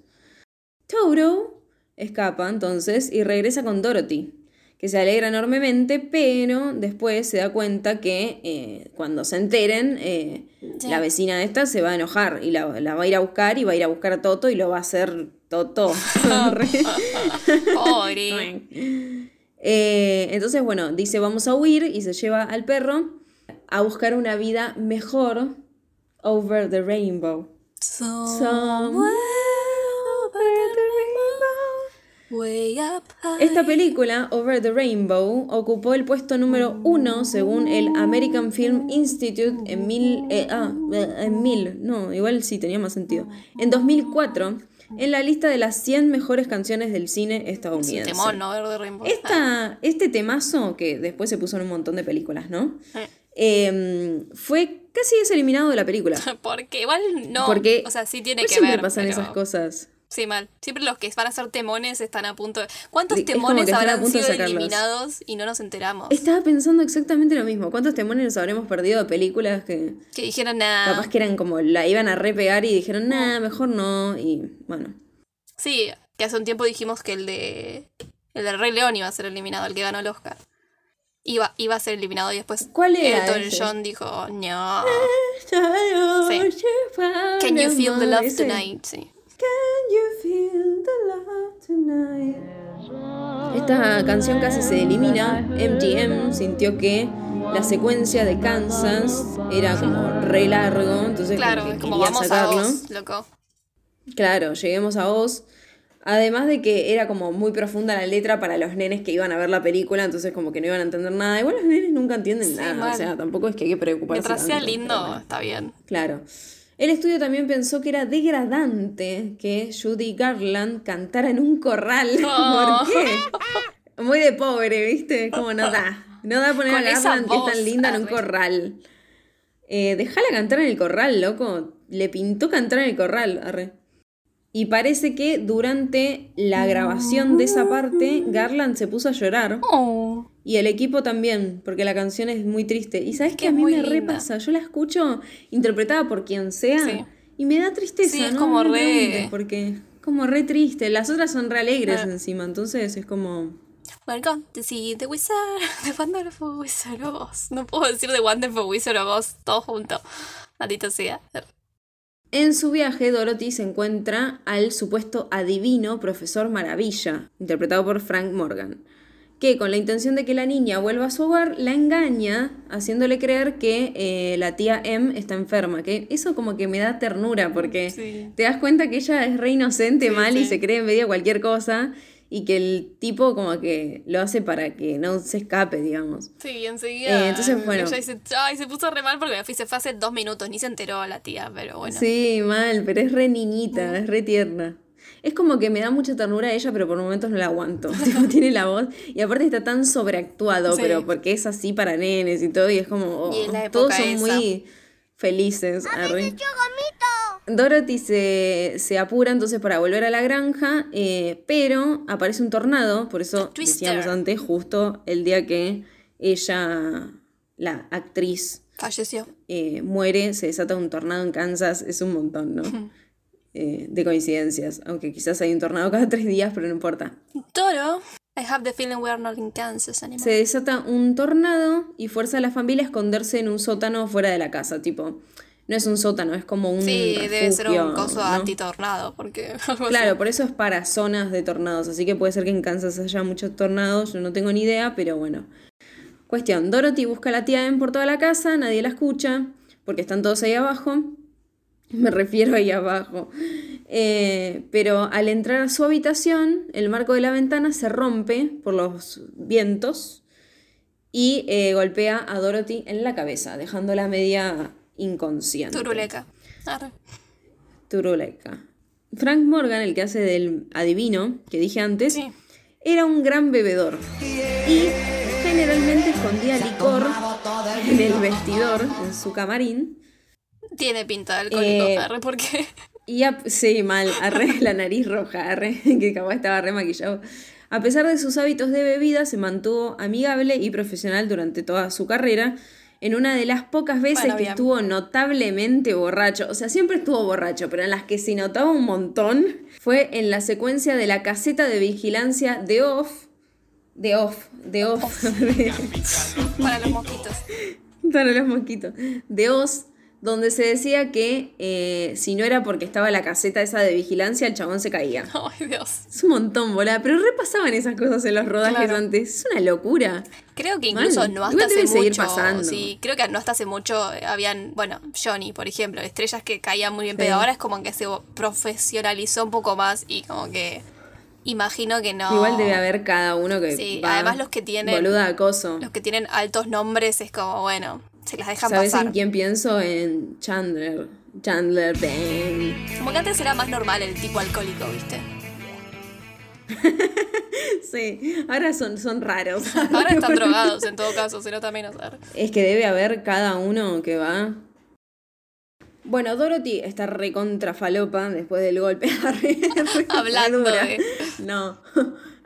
Toto escapa entonces y regresa con Dorothy, que se alegra enormemente, pero después se da cuenta que eh, cuando se enteren, eh, Sí. la vecina esta se va a enojar y la, la va a ir a buscar y va a ir a buscar a Toto y lo va a hacer Toto. Pobre. Eh, entonces, bueno, dice vamos a huir y se lleva al perro a buscar una vida mejor over the rainbow. Somewhere Esta película, Over the Rainbow, ocupó el puesto número uno según el American Film Institute en mil... eh, ah, eh, en mil, no, igual sí tenía más sentido. En 2004, en la lista de las 100 mejores canciones del cine estadounidense. temón, ¿no? Verde Rainbow. Esta, este temazo, que después se puso en un montón de películas, ¿no? Eh. Eh, fue casi deseliminado de la película. Porque igual no. Porque o sea, sí tiene pues que siempre ver. pasan pero- esas cosas. Sí, mal. Siempre los que van a ser temones están a punto de. ¿Cuántos temones habrán sido eliminados y no nos enteramos? Estaba pensando exactamente lo mismo. ¿Cuántos temores habremos perdido de películas que Que dijeron nada. capaz que eran como la iban a repegar y dijeron, nah, mejor no? Y bueno. Sí, que hace un tiempo dijimos que el de. El del Rey León iba a ser eliminado, el que ganó el Oscar. Iba, iba a ser eliminado y después. ¿Cuál era Elton ese? John dijo, no. Can you feel the love tonight? Sí. Can you feel the love tonight? Esta canción casi se elimina. MGM sintió que la secuencia de Kansas era como re largo, entonces Claro, como que como quería vamos sacarlo. a vos, loco. Claro, lleguemos a Oz. Además de que era como muy profunda la letra para los nenes que iban a ver la película, entonces como que no iban a entender nada. Igual los nenes nunca entienden Sí, nada, mal. o sea, tampoco es que hay que preocuparse. Mientras sea tanto, lindo, está bien. Claro. El estudio también pensó que era degradante que Judy Garland cantara en un corral. Oh. ¿Por qué? Muy de pobre, ¿viste? Como no da. No da poner Con a Garland, que es voz, tan linda, en un corral. Eh, dejala cantar en el corral, loco. Le pintó cantar en el corral, arre. Y parece que durante la grabación de esa parte, Garland se puso a llorar. Oh. Y el equipo también, porque la canción es muy triste. Y sabes que a mí me linda. repasa, yo la escucho interpretada por quien sea Sí. y me da tristeza, Sí, es ¿no? como No re- porque como re triste. Las otras son re alegres Ah. encima, entonces es como... Going to see the wizard, the wonderful wizard of Oz. No puedo decir the wonderful wizard of Oz todo junto. Maldito sea. En su viaje, Dorothy se encuentra al supuesto adivino Profesor Maravilla, interpretado por Frank Morgan, que con la intención de que la niña vuelva a su hogar, la engaña, haciéndole creer que eh, la tía M está enferma, que eso como que me da ternura, porque Sí. te das cuenta que ella es re inocente, Sí, mal, y se cree en medio de cualquier cosa, y que el tipo como que lo hace para que no se escape, digamos. Sí, enseguida. Eh, entonces, bueno. Ella dice, ay, se puso re mal porque me fui, se fue hace dos minutos, ni se enteró la tía, pero bueno. Sí, mal, pero es re niñita, es re tierna. Es como que me da mucha ternura a ella, pero por momentos no la aguanto. Tipo, tiene la voz. Y aparte está tan sobreactuado, Sí. pero porque es así para nenes y todo. Y es como. oh, Y es todos son esa. muy felices. arre. Dorothy se, se apura entonces para volver a la granja, eh, pero aparece un tornado, por eso Twister. decíamos antes, justo el día que ella, la actriz, Falleció. eh, muere, se desata un tornado en Kansas, es un montón, ¿no? Eh, de coincidencias, aunque quizás hay un tornado cada tres días, pero no importa. Toro. I have the feeling we are not in Kansas anymore. Se desata un tornado y fuerza a la familia a esconderse en un sótano fuera de la casa, tipo, no es un sótano, es como un Sí, debe ser un coso ¿no? antitornado, porque. Claro, por eso es para zonas de tornados, así que puede ser que en Kansas haya muchos tornados, yo no tengo ni idea, pero bueno. Cuestión, Dorothy busca a la tía Ben por toda la casa, nadie la escucha, porque están todos ahí abajo. Me refiero ahí abajo. Eh, pero al entrar a su habitación, el marco de la ventana se rompe por los vientos y eh, golpea a Dorothy en la cabeza, dejándola media inconsciente. Turuleca. Arre. Turuleca. Frank Morgan, el que hace del adivino que dije antes, Sí. era un gran bebedor y generalmente escondía licor en el vestidor, en su camarín. Tiene pinta de alcohólico, Eh, arre, porque Y a- sí, mal, arre la nariz roja, arre, que capaz estaba re maquillado. A pesar de sus hábitos de bebida, se mantuvo amigable y profesional durante toda su carrera. En una de las pocas veces Bueno, que bien. estuvo notablemente borracho, o sea, siempre estuvo borracho, pero en las que se notaba un montón, fue en la secuencia de la caseta de vigilancia de Off. De Off, de Off. para los mosquitos. Para los mosquitos. De Oz, donde se decía que eh, si no era porque estaba la caseta esa de vigilancia, el chabón se caía. Ay, Dios. Es un montón, bola. Pero repasaban esas cosas en los rodajes Claro. antes. Es una locura. Creo que incluso Mal. no hasta hace seguir mucho. pasando. Sí, creo que no hasta hace mucho eh, habían, bueno, Johnny, por ejemplo, estrellas que caían muy bien, Sí. pero ahora es como que se profesionalizó un poco más y como que imagino que no. Igual debe haber cada uno que. Sí, va además los que tienen- Boluda acoso. Los que tienen altos nombres es como, bueno, se las dejan ¿Sabes pasar. en quién pienso? En Chandler. Chandler Bing. Como que antes era más normal el tipo alcohólico, ¿viste? Sí, ahora son, son raros. Ahora están drogados en todo caso, nota menos. arre. Es que debe haber cada uno que va. Bueno, Dorothy está recontra falopa después del golpe. Hablando de- No.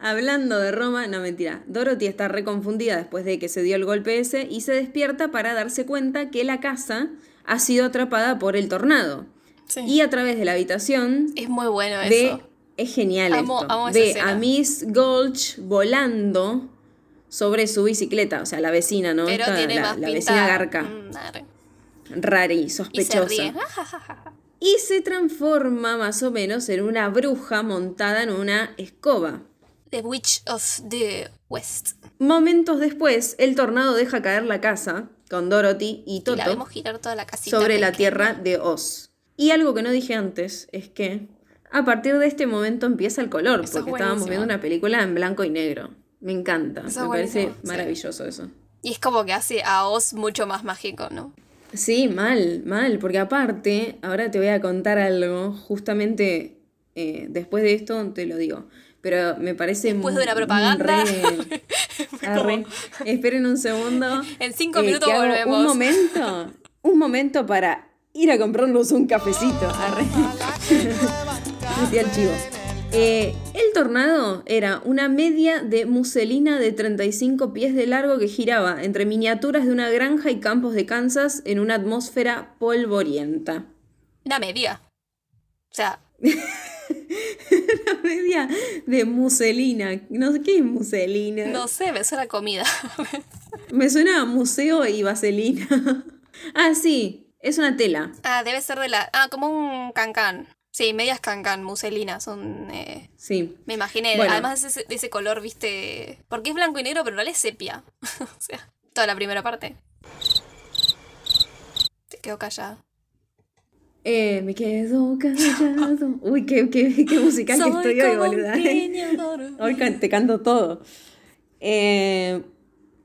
Hablando de Roma, no mentira. Dorothy está reconfundida después de que se dio el golpe ese y se despierta para darse cuenta que la casa ha sido atrapada por el tornado. Sí. Y a través de la habitación Es muy bueno ve. eso. Es genial Amo- esto. amo a Miss Gulch volando sobre su bicicleta, o sea, la vecina, ¿no? Pero Esta, tiene la, más la pinta. vecina garca. Mm, rari, Y se sospechosa. ríe. Y se transforma más o menos en una bruja montada en una escoba. The Witch of the West. Momentos después, el tornado deja caer la casa con Dorothy y Y la Toto vemos girar toda la casita. sobre la tierra de Oz. Y algo que no dije antes es que a partir de este momento empieza el color, Eso es porque estábamos viendo una película en blanco y negro. Me encanta, Eso me parece sí. maravilloso eso. Y es como que hace a Oz mucho más mágico, ¿no? Sí, mal, mal, porque aparte, ahora te voy a contar algo, justamente eh, después de esto te lo digo, pero me parece... Después de una propaganda. re- arre. Esperen un segundo. En cinco eh, minutos volvemos. Un momento, un momento para ir a comprarnos un cafecito. Arre. Al chivo. Eh, el tornado era una media de muselina de 35 pies de largo que giraba entre miniaturas de una granja y campos de Kansas en una atmósfera polvorienta. Una media. O sea, Una media de muselina. No sé qué es muselina. no sé, me suena a comida. Me suena a museo y vaselina. ah, sí, es una tela. ah, debe ser de la. Ah, como un cancán. Sí, medias cancán, muselina, son. eh, Sí. me imaginé. Bueno. Además de ese, de ese color, viste. Porque es blanco y negro, pero no es sepia. o sea, toda la primera parte. Te quedo callada. Eh, me quedo callado. Uy, qué, qué, qué musical que estoy hoy, boluda. Hoy te canto todo. Eh,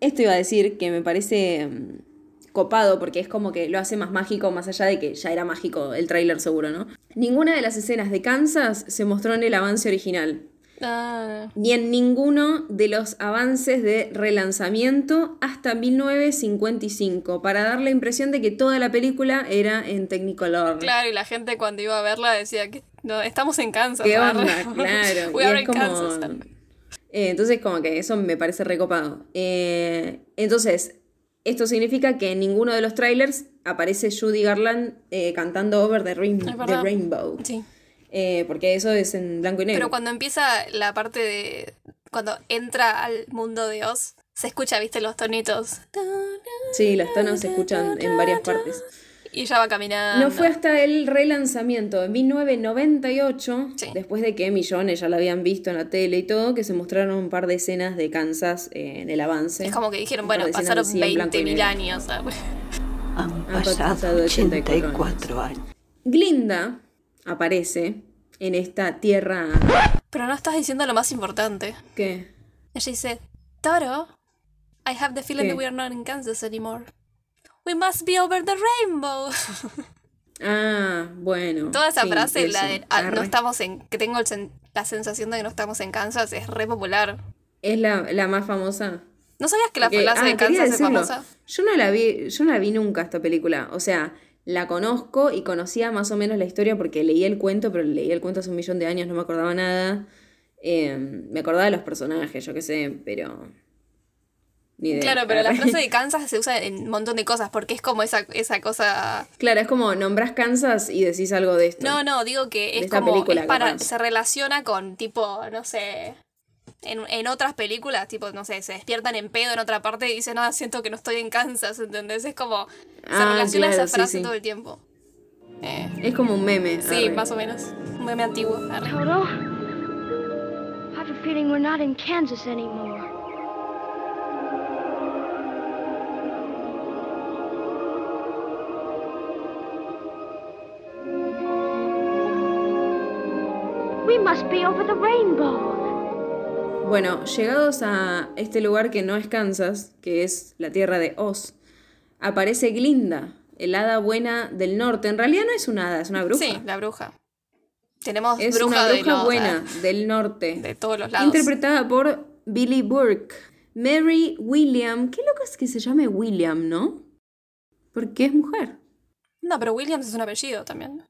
esto iba a decir que me parece mm, copado porque es como que lo hace más mágico, más allá de que ya era mágico el tráiler seguro, ¿no? Ninguna de las escenas de Kansas se mostró en el avance original. Ah, Ni en ninguno de los avances de relanzamiento hasta 1955, para dar la impresión de que toda la película era en Technicolor. claro, y la gente cuando iba a verla decía que no, estamos en Kansas. ¿Qué onda? Claro. We are in como- Kansas. Eh, entonces, como que eso me parece recopado. Eh, entonces, esto significa que en ninguno de los trailers aparece Judy Garland eh, cantando Over the, Rain- the. Rainbow. Sí. Eh, porque eso es en blanco y negro. Pero cuando empieza la parte de. Cuando entra al mundo de Oz, se escucha, viste, los tonitos. Sí, los tonos se escuchan en varias partes. Y ella va caminando. No fue hasta el relanzamiento en 1998, Sí. después de que millones ya la habían visto en la tele y todo, que se mostraron un par de escenas de Kansas eh, en el avance. Es como que dijeron, bueno, pasaron así en blanco y 20.000 negro. años. Han Han pasado pasado 84 84 años. Glinda aparece en esta tierra Pero no estás diciendo lo más importante. que Ella dice, Toro, I have the feeling ¿Qué? that we are not in Kansas anymore. We must be over the rainbow. ah bueno Toda esa sí, frase, eso, la de ah, no estamos en. que tengo sen- la sensación de que no estamos en Kansas, es re popular. es la, la más famosa ¿No sabías que la Porque- frase ah, de Kansas es famosa? Yo no la vi, yo no la vi nunca esta película. O sea, la conozco y conocía más o menos la historia porque leí el cuento, pero leí el cuento hace un millón de años, no me acordaba nada. Eh, me acordaba de los personajes, yo qué sé, pero. Ni idea. Claro, pero la frase de Kansas se usa en un montón de cosas porque es como esa, esa cosa. Claro, es como nombrás Kansas y decís algo de esto. No, no, digo que es como. película, es para, capaz. se relaciona con tipo, no sé. En, en otras películas, tipo, no sé, se despiertan en pedo en otra parte y dicen, no, siento que no estoy en Kansas, ¿entendés? Es como. Se Ah, relaciona claro, esa sí, frase sí. todo el tiempo. Eh, Es como un meme. sí, arre. más o menos. Un meme antiguo. arre. Toto, I have a feeling we're not in Kansas anymore. We must be over the rainbow. Bueno, llegados a este lugar que no es Kansas, que es la tierra de Oz, aparece Glinda, el hada buena del norte. En realidad no es una hada, es una bruja. Sí, la bruja. Tenemos Es bruja, una de, bruja los- buena del norte. de todos los lados. Interpretada por Billy Burke. Mary William. Qué loco es que se llame William, ¿no? Porque es mujer. No, pero Williams es un apellido también.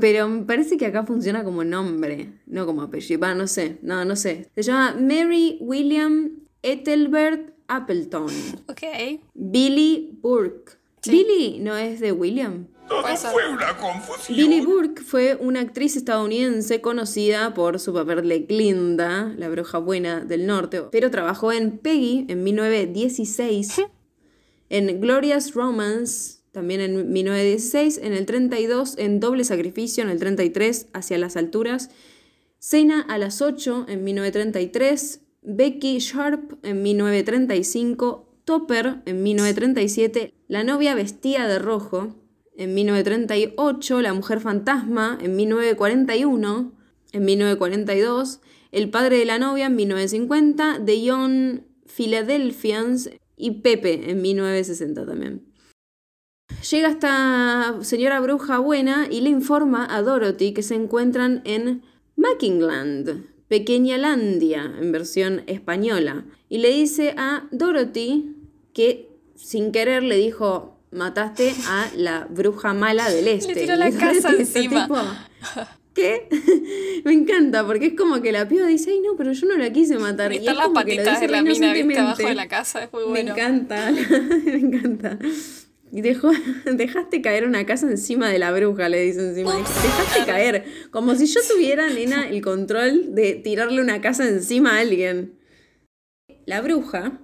Pero me parece que acá funciona como nombre, no como apellido. Va, no sé, no, no sé. Se llama Mary William Ethelbert Appleton. Ok. Billy Burke. Billy no es de William. Todo fue una confusión. Billy Burke fue una actriz estadounidense conocida por su papel de Glinda, la bruja buena del norte, pero trabajó en Peggy en 1916, en Glorious Romance también en 1916, en el 32 en Doble Sacrificio, en el 33 Hacia las Alturas, Cena a las 8 en 1933, Becky Sharp en 1935, Topper en 1937, La novia vestida de rojo en 1938, La mujer fantasma en 1941, en 1942, El padre de la novia en 1950, The Young Philadelphians y Pepe en 1960 también. Llega esta señora bruja buena y le informa a Dorothy que se encuentran en Mackingland, Pequeña Landia, en versión española. Y le dice a Dorothy que sin querer le dijo, mataste a la bruja mala del este. tiró Y la Dorothy casa encima. tipo, ¿Qué? Me encanta, porque es como que la piba dice, ay no, pero yo no la quise matar. Y Y están es las patitas de la mina, viste, abajo de la casa. Es muy bueno. Me encanta, me encanta. Y dejó, dejaste caer una casa encima de la bruja, le dice encima. Dejaste caer. Como si yo tuviera, nena, el control de tirarle una casa encima a alguien. La bruja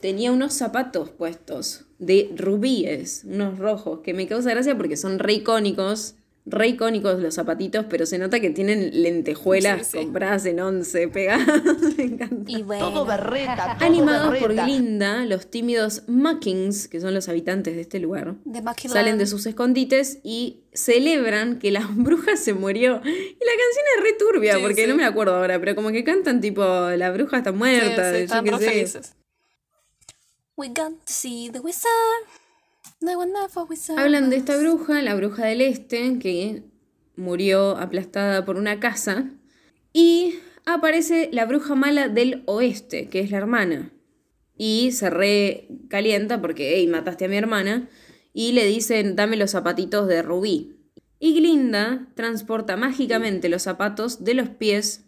tenía unos zapatos puestos de rubíes, unos rojos, que me causa gracia porque son re icónicos re icónicos los zapatitos, pero se nota que tienen lentejuelas Sí, sí. compradas en once pegadas. Me encanta. Y bueno. Todo berreta, todo Animados por. Glinda, los tímidos Muckings, que son los habitantes de este lugar, de salen de sus escondites y celebran que la bruja se murió. Y la canción es re turbia, Sí, porque sí. no me acuerdo ahora, pero como que cantan tipo, la bruja está muerta, sí, yo están qué sé. We got to see the wizard. No one never wizard. Hablan de esta bruja, la bruja del este, que murió aplastada por una casa. Y aparece la bruja mala del oeste, que es la hermana. Y se recalienta porque, hey, mataste a mi hermana. Y le dicen, dame los zapatitos de Rubí. Y Glinda transporta mágicamente los zapatos de los pies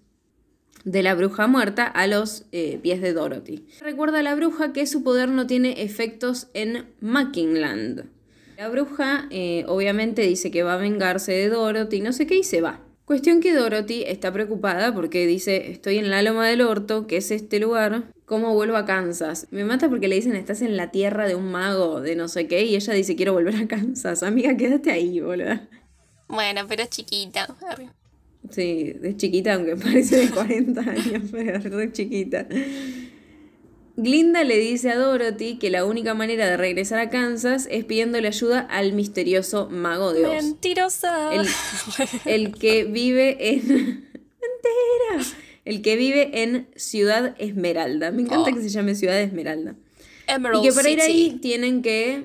de la bruja muerta a los eh, pies de Dorothy. Recuerda a la bruja que su poder no tiene efectos en Muckingland. La bruja eh, obviamente dice que va a vengarse de Dorothy, no sé qué, y se va. Cuestión que Dorothy está preocupada porque dice, estoy en la loma del orto, que es este lugar, ¿cómo vuelvo a Kansas? Me mata porque le dicen, estás en la tierra de un mago, de no sé qué, y ella dice, quiero volver a Kansas. Amiga, quédate ahí, boludo. Bueno, pero chiquita. Sí, es chiquita, aunque parece de 40 años, pero es re chiquita. Glinda le dice a Dorothy que la única manera de regresar a Kansas es pidiéndole ayuda al misterioso mago de Oz. Mentirosa. El, el que vive en... ¡Mentira! El que vive en Ciudad Esmeralda. Me encanta Oh. que se llame Ciudad Esmeralda. Emerald Y que para ir ahí tienen que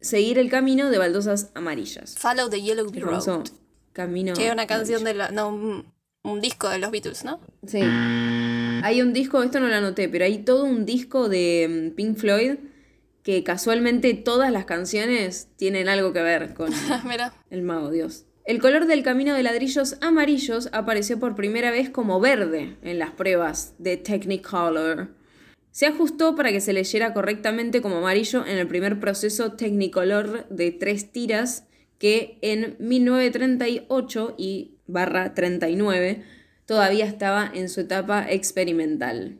seguir el camino de baldosas amarillas. Follow the Yellow Road. Camino... Que es una canción de la. No, un, un disco de los Beatles, ¿no? Sí. Hay un disco, esto no lo anoté, pero hay todo un disco de mm, Pink Floyd que casualmente todas las canciones tienen algo que ver con Mira. el mago Dios. El color del camino de ladrillos amarillos apareció por primera vez como verde en las pruebas de Technicolor. Se ajustó para que se leyera correctamente como amarillo en el primer proceso Technicolor de tres tiras que en 1938 y barra 39 todavía estaba en su etapa experimental.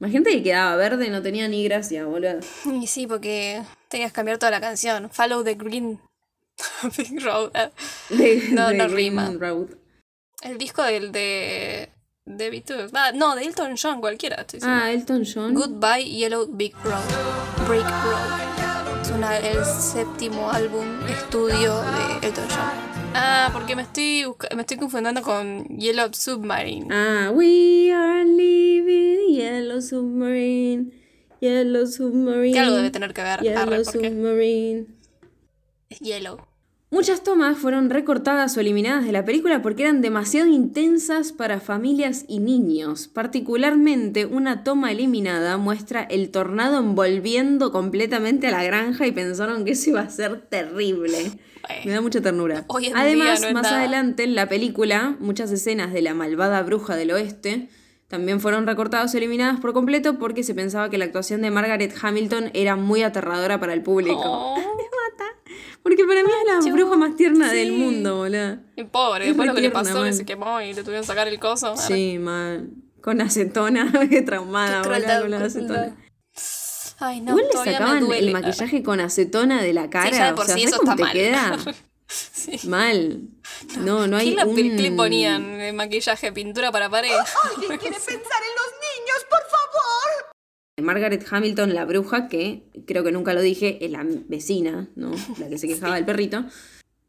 Imagínate que quedaba verde, no tenía ni gracia, boludo. Y sí, porque tenías que cambiar toda la canción. Follow the Green Big Road. No, no Green rima. Road. El disco del de. de Beatles. Ah, no, de Elton John, cualquiera. Estoy. Ah, Elton John. Goodbye Yellow Big Road. Brick Road. Una- el séptimo álbum estudio de Elton John. Ah, porque me estoy, busca- me estoy confundiendo con Yellow Submarine. Ah, we are living Yellow Submarine. Yellow Submarine. Que algo debe tener que ver. Yellow Arre, Submarine. es Yellow. Muchas tomas fueron recortadas o eliminadas de la película porque eran demasiado intensas para familias y niños. Particularmente, una toma eliminada muestra el tornado envolviendo completamente a la granja y pensaron que eso iba a ser terrible. Me da mucha ternura. Además, no más nada. adelante en la película, muchas escenas de la malvada bruja del oeste también fueron recortadas o eliminadas por completo porque se pensaba que la actuación de Margaret Hamilton era muy aterradora para el público. Oh, Porque para mí es la bruja más tierna del mundo, boludo. y pobre, Es después lo que le pasó, que man. se quemó y le tuvieron que sacar el coso. Sí, mal. Con acetona, qué traumada, boludo, con la acetona. Ay, no, Igual le sacaban duele. el maquillaje con acetona de la cara. Sí, ya de por o sea, sí ¿sabes eso cómo está te mal. queda? Sí. Mal. No, no hay ¿Qué, la, un... ¿Qué le ponían? Eh, Maquillaje, pintura para pared. Margaret Hamilton, la bruja, que creo que nunca lo dije, es la vecina, ¿no? La que se quejaba del perrito.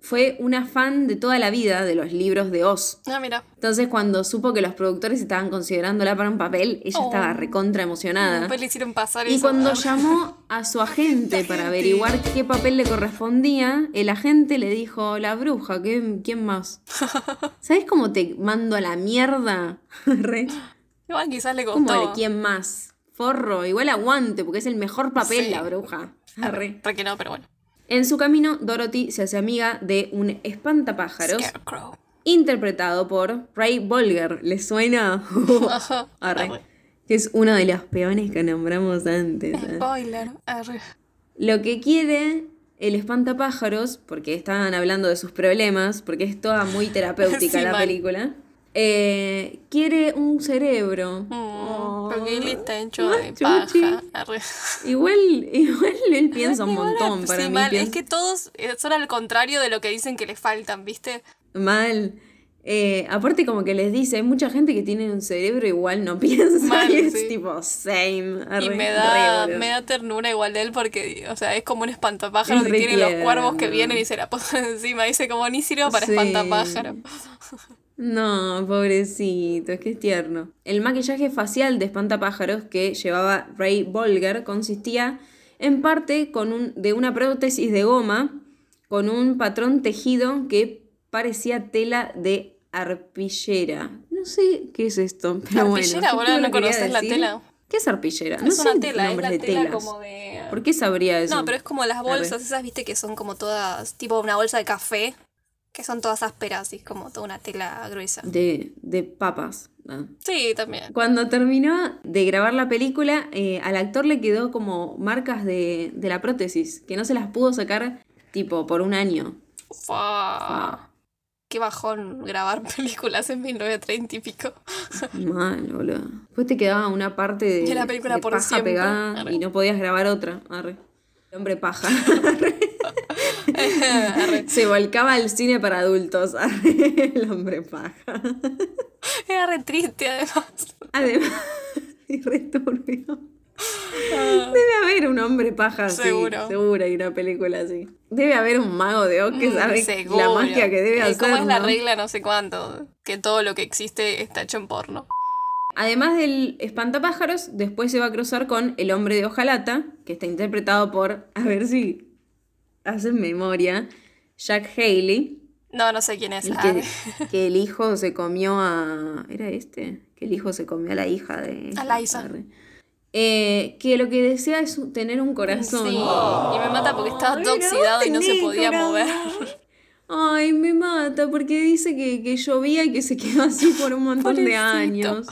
Fue una fan de toda la vida de los libros de Oz. Ah, mira. Entonces, cuando supo que los productores estaban considerándola para un papel, ella Oh. estaba recontra emocionada. Después le hicieron pasar Y eso. cuando llamó a su agente para averiguar qué papel le correspondía, el agente le dijo, la bruja, ¿qué- ¿quién más? ¿Sabes cómo te mando a la mierda? Re. Igual quizás le ¿Cómo costó. de quién más? Forro, igual aguante, porque es el mejor papel, Sí. la bruja. Arre. Para que no, pero bueno. En su camino, Dorothy se hace amiga de un espantapájaros Scarecrow. interpretado por Ray Bolger. ¿Le suena? Arre. Arre. Que es uno de los peones que nombramos antes. ¿eh? Spoiler. Arre. Lo que quiere el espantapájaros, porque estaban hablando de sus problemas, porque es toda muy terapéutica Sí, la película, Eh, quiere un cerebro. Mm, porque él está hecho de paja. Igual, igual él piensa un montón para sí, mí. mal. Es que todos eh, son al contrario de lo que dicen que les faltan, ¿viste? Mal. Eh, aparte como que les dice, hay mucha gente que tiene un cerebro igual no piensa Mal, y es sí. tipo same. Y arre, me re, da, me da ternura igual de él porque, o sea, es como un espantapájaros Es que tiene los cuervos que vienen y se la posan encima. Dice como ni sirve para Sí. espantapájaros. No, pobrecito, es que es tierno. El maquillaje facial de espantapájaros que llevaba Ray Bolger consistía en parte con un, de una prótesis de goma con un patrón tejido que parecía tela de arpillera. No sé qué es esto, pero bueno. Arpillera, ¿qué boludo, fue ¿no conoces la tela? ¿Qué es arpillera? No es sé una tela, es la de tela telas. como de... ¿Por qué sabría eso? No, pero es como las bolsas esas, viste, que son como todas, tipo una bolsa de café, que son todas ásperas y como toda una tela gruesa. De, de papas. Ah. Sí, también. Cuando terminó de grabar la película, eh, al actor le quedó como marcas de, de la prótesis, que no se las pudo sacar tipo por un año. Fua. Qué bajón grabar películas en 1930 y pico. Mal, boludo. Después te quedaba una parte de, De la película de por paja siempre. pegada Arre. y no podías grabar otra. Arre. El hombre paja. Arre. se volcaba al cine para adultos. El hombre paja. Era re triste además. Además, es re turbio. Debe haber un hombre paja así. Seguro. Seguro hay una película así. Debe haber un mago de Oz que Mm, sabe seguro. la magia que debe ¿Y hacer. ¿Cómo es la regla no sé cuánto? Que todo lo que existe está hecho en porno. Además del espantapájaros, después se va a cruzar con El hombre de hojalata, que está interpretado por, a ver si hacen memoria, Jack Haley. No, no sé quién es. El Ah, que, que el hijo se comió a. ¿Era este? Que el hijo se comió a la hija de. A Liza. Arre. Eh, que lo que desea es tener un corazón. Sí, y me mata porque estaba todo oxidado y no se podía corazón. mover. Ay, me mata porque dice que, que llovía y que se quedó así por un montón de años.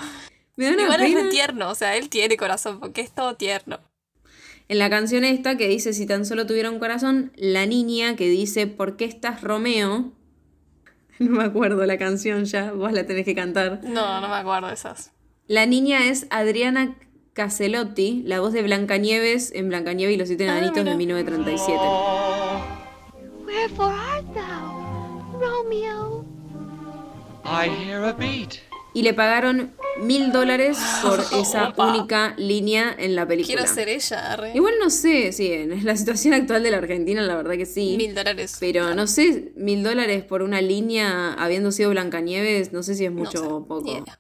Me da una Igual es pena. re tierno, o sea, él tiene corazón porque es todo tierno. En la canción esta que dice si tan solo tuviera un corazón, la niña que dice ¿por qué estás Romeo? No me acuerdo la canción ya, vos la tenés que cantar. No, no me acuerdo de esas. La niña es Adriana Caselotti, la voz de Blancanieves en Blancanieves y los siete Ah, enanitos de mira. 1937. Wherefore art thou, Romeo? I hear a beat. Y le pagaron mil dólares por esa única línea en la película. Quiero ser ella, arre. Igual no sé, sí, en la situación actual de la Argentina la verdad que sí. Mil dólares. Pero no sé, mil dólares por una línea habiendo sido Blancanieves, no sé si es No mucho sé, o poco. idea.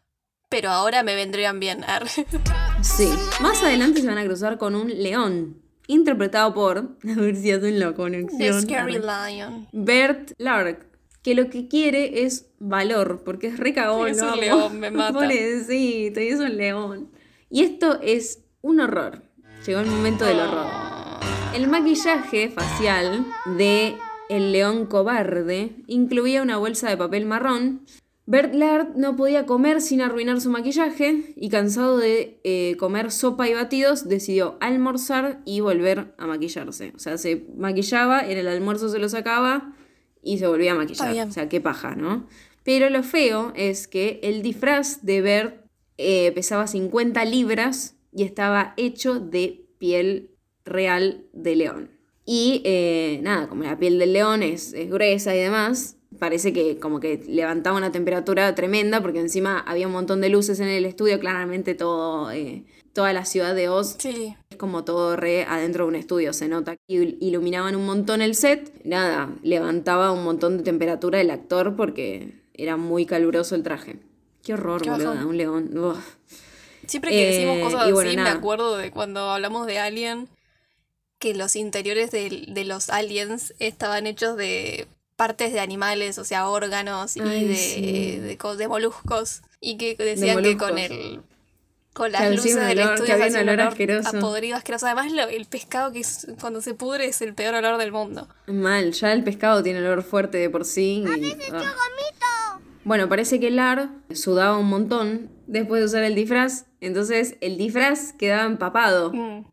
Pero ahora me vendrían bien. arre. Sí. Más adelante se van a cruzar con un león, interpretado por, a ver si hacen la The conexión. Scary Arre. Lion. Bert Lark, que lo que quiere es valor, porque es re cagón, Es un león, me mata. Pobrecito, y es un león. Y esto es un horror. Llegó el momento del horror. El maquillaje facial de El León Cobarde incluía una bolsa de papel marrón. Bert Lard no podía comer sin arruinar su maquillaje y cansado de eh, comer sopa y batidos decidió almorzar y volver a maquillarse. O sea, se maquillaba, en el almuerzo se lo sacaba y se volvía a maquillar. O sea, qué paja, ¿no? Pero lo feo es que el disfraz de Bert eh, pesaba 50 libras y estaba hecho de piel real de león. Y eh, nada, como la piel del león es, es gruesa y demás, parece que como que levantaba una temperatura tremenda porque encima había un montón de luces en el estudio, claramente todo, eh, toda la ciudad de Oz Sí. es como todo re adentro de un estudio, se nota. Y iluminaban un montón el set, nada, levantaba un montón de temperatura el actor porque era muy caluroso el traje. Qué horror, Qué un león. Uf. Siempre que decimos Eh, cosas bueno, así, me acuerdo de cuando hablamos de Alien, que los interiores del- de, los aliens estaban hechos de partes de animales, o sea, órganos y Ay, de, sí. de, co- de moluscos. Y que decían que con el con las Que luces del olor- que estudio había un hacía un olor olor asqueroso. a podrido asqueroso. Además, lo- el pescado que es- cuando se pudre es el peor olor del mundo. Mal, ya el pescado tiene olor fuerte de por sí. y- ah. Bueno, parece que Lar sudaba un montón después de usar el disfraz, entonces el disfraz quedaba empapado Mm,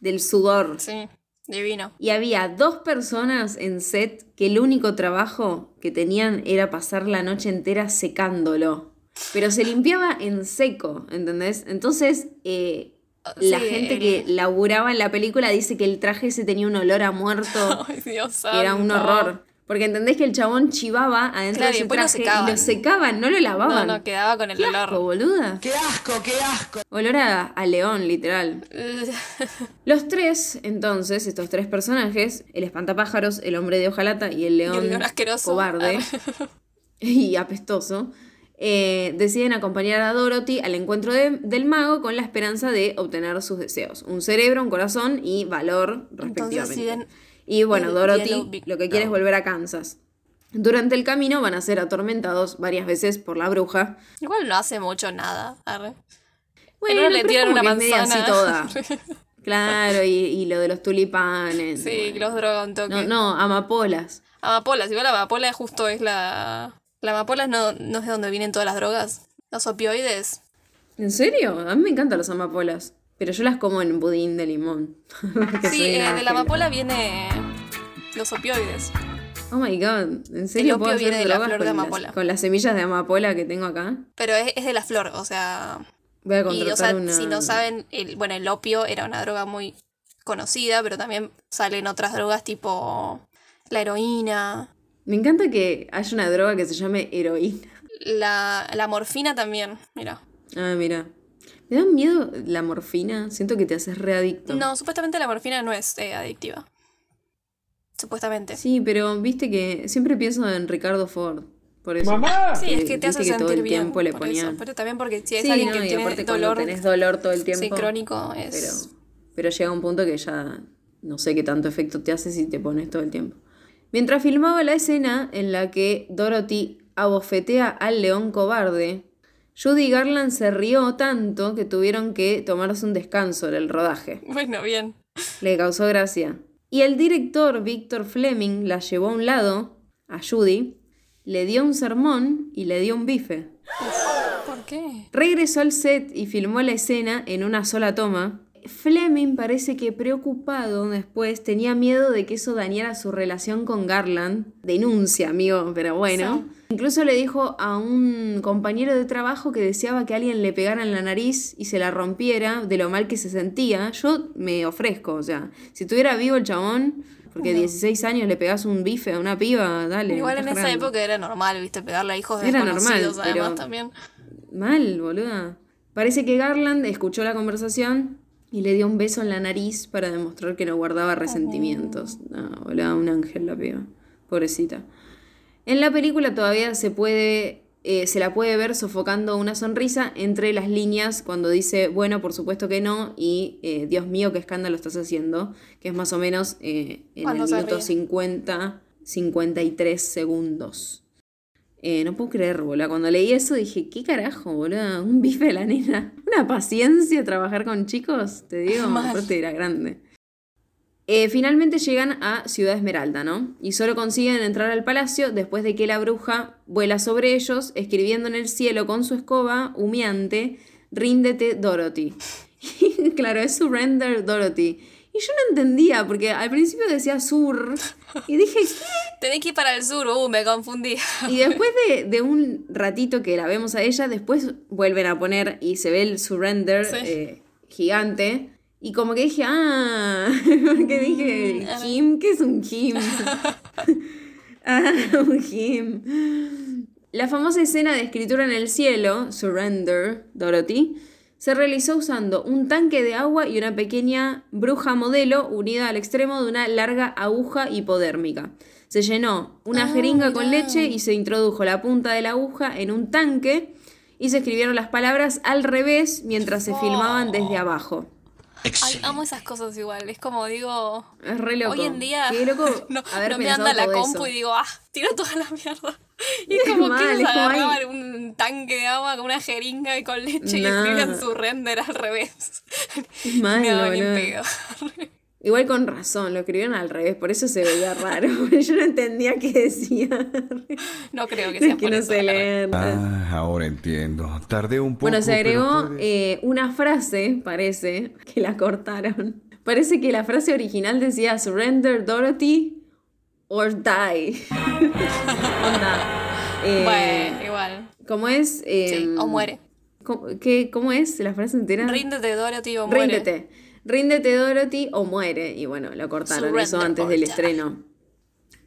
del sudor. sí, divino. Y había dos personas en set que el único trabajo que tenían era pasar la noche entera secándolo. Pero se limpiaba en seco, ¿entendés? Entonces, eh, la Sí, gente que laburaba en la película dice que el traje ese tenía un olor a muerto, Ay, Dios que era un horror. Porque entendés que el chabón chivaba adentro Claro, y de lo traje y lo secaban, no lo No, lavaban. no, quedaba con el ¡Qué olor. asco, boluda! ¡Qué asco, qué asco! Olor a, a león, literal. Los tres, entonces, estos tres personajes, el espantapájaros, el hombre de hojalata y el león, león asqueroso. cobarde y apestoso, eh, deciden acompañar a Dorothy al encuentro de- del mago con la esperanza de obtener sus deseos. Un cerebro, un corazón y valor, respectivamente. y bueno, Dorothy lo que quiere es volver a Kansas. Durante el camino van a ser atormentados varias veces por la bruja. Igual no hace mucho nada. arre. Bueno, le tiran una media así manzana. toda. Claro, y, y lo de los tulipanes. Sí, bueno. los droga un toque. No, no, amapolas. Amapolas, igual la amapola justo es la. La amapola no, no es de donde vienen todas las drogas. Los opioides. ¿En serio? A mí me encantan las amapolas. Pero yo las como en budín de limón. Sí, eh, de la amapola viene los opioides. Oh my god. ¿En serio opio puedo hacer viene de la flor de las- amapola. con las semillas de amapola que tengo acá? Pero es, es de la flor, o sea. Voy a Y, contratar o sea, una... si no saben, el, bueno, el opio era una droga muy conocida, pero también salen otras drogas tipo la heroína, Me encanta que haya una droga que se llame heroína. la, la morfina también, mira. Ah, mira. ¿Me da miedo la morfina? Siento que te haces readicto. No, supuestamente la morfina no es eh, adictiva. Supuestamente. Sí, pero viste que siempre pienso en Ricardo Ford. Por eso. Sí, es Eh, que te viste hace que todo el bien. tiempo le por ponían. eso. Pero también porque si es Sí, alguien no, que y tiene dolor tenés dolor todo el tiempo. sí, crónico, Pero, es. pero llega un punto que ya no sé qué tanto efecto te hace si te pones todo el tiempo. Mientras filmaba la escena en la que Dorothy abofetea al león cobarde, Judy Garland se rió tanto que tuvieron que tomarse un descanso del rodaje. Bueno, bien. Le causó gracia. Y el director Victor Fleming la llevó a un lado, a Judy, le dio un sermón y le dio un bife. ¿Por qué? Regresó al set y filmó la escena en una sola toma. Fleming parece que preocupado después tenía miedo de que eso dañara su relación con Garland. Denuncia, amigo, pero bueno. Incluso le dijo a un compañero de trabajo que deseaba que alguien le pegara en la nariz y se la rompiera de lo mal que se sentía. Yo me ofrezco, o sea, si estuviera vivo el chabón, porque 16 años le pegas un bife a una piba, dale. Igual en esa grande. época era normal, viste, pegarle a hijos de Era normal, además pero- también. Mal, boluda. Parece que Garland escuchó la conversación y le dio un beso en la nariz para demostrar que no guardaba resentimientos. No, un ángel la piba. Pobrecita. En la película todavía se puede. eh, se la puede ver sofocando una sonrisa entre las líneas cuando dice, bueno, por supuesto que no, y eh, Dios mío, qué escándalo estás haciendo, que es más o menos eh, en el minuto ríe. 50, 53 segundos. Eh, no puedo creer, boludo. Cuando leí eso dije, ¿qué carajo, boludo? Un bife de la nena. Una paciencia trabajar con chicos, te digo. Aparte era grande. Eh, finalmente llegan a Ciudad Esmeralda, ¿no? Y solo consiguen entrar al palacio después de que la bruja vuela sobre ellos, escribiendo en el cielo con su escoba humeante, ríndete Dorothy. claro, es surrender Dorothy. Y yo no entendía, porque al principio decía sur. Y dije, ¿qué? Tenés que ir para el sur, uh, me confundí. Y después de, de un ratito que la vemos a ella, después vuelven a poner y se ve el surrender Sí. eh, gigante. Y como que dije, ah, porque dije, Kim, ¿qué es un Kim? ah, un Kim. La famosa escena de escritura en el cielo, Surrender, Dorothy, se realizó usando un tanque de agua y una pequeña bruja modelo unida al extremo de una larga aguja hipodérmica. Se llenó una Ah, jeringa con leche y se introdujo la punta de la aguja en un tanque y se escribieron las palabras al revés mientras se filmaban desde abajo. Ay, amo esas cosas igual. Es como digo. Es re loco. Hoy en día Qué loco no, no me anda la compu eso. y digo, ah, tiro toda la mierda. Y Es como mal, que es como agarraban un tanque de agua con una jeringa y con leche y No. escribían su render al revés. Es. Igual con razón, lo escribieron al revés, por eso se veía raro. Yo no entendía qué decía. No creo que sea Es que por no eso, verdad. leer. Ah, ahora entiendo. Tardé un poco. Bueno, se agregó puedes- eh, una frase, parece, que la cortaron. Parece que la frase original decía Surrender Dorothy or die. Onda, Eh, Bueno, igual. ¿Cómo es? Eh, Sí, o muere. ¿cómo, qué- cómo es la frase entera? Ríndete, Dorothy, o muere. Ríndete. Ríndete, Dorothy, o muere. Y bueno, lo cortaron Surrender eso antes del die. estreno.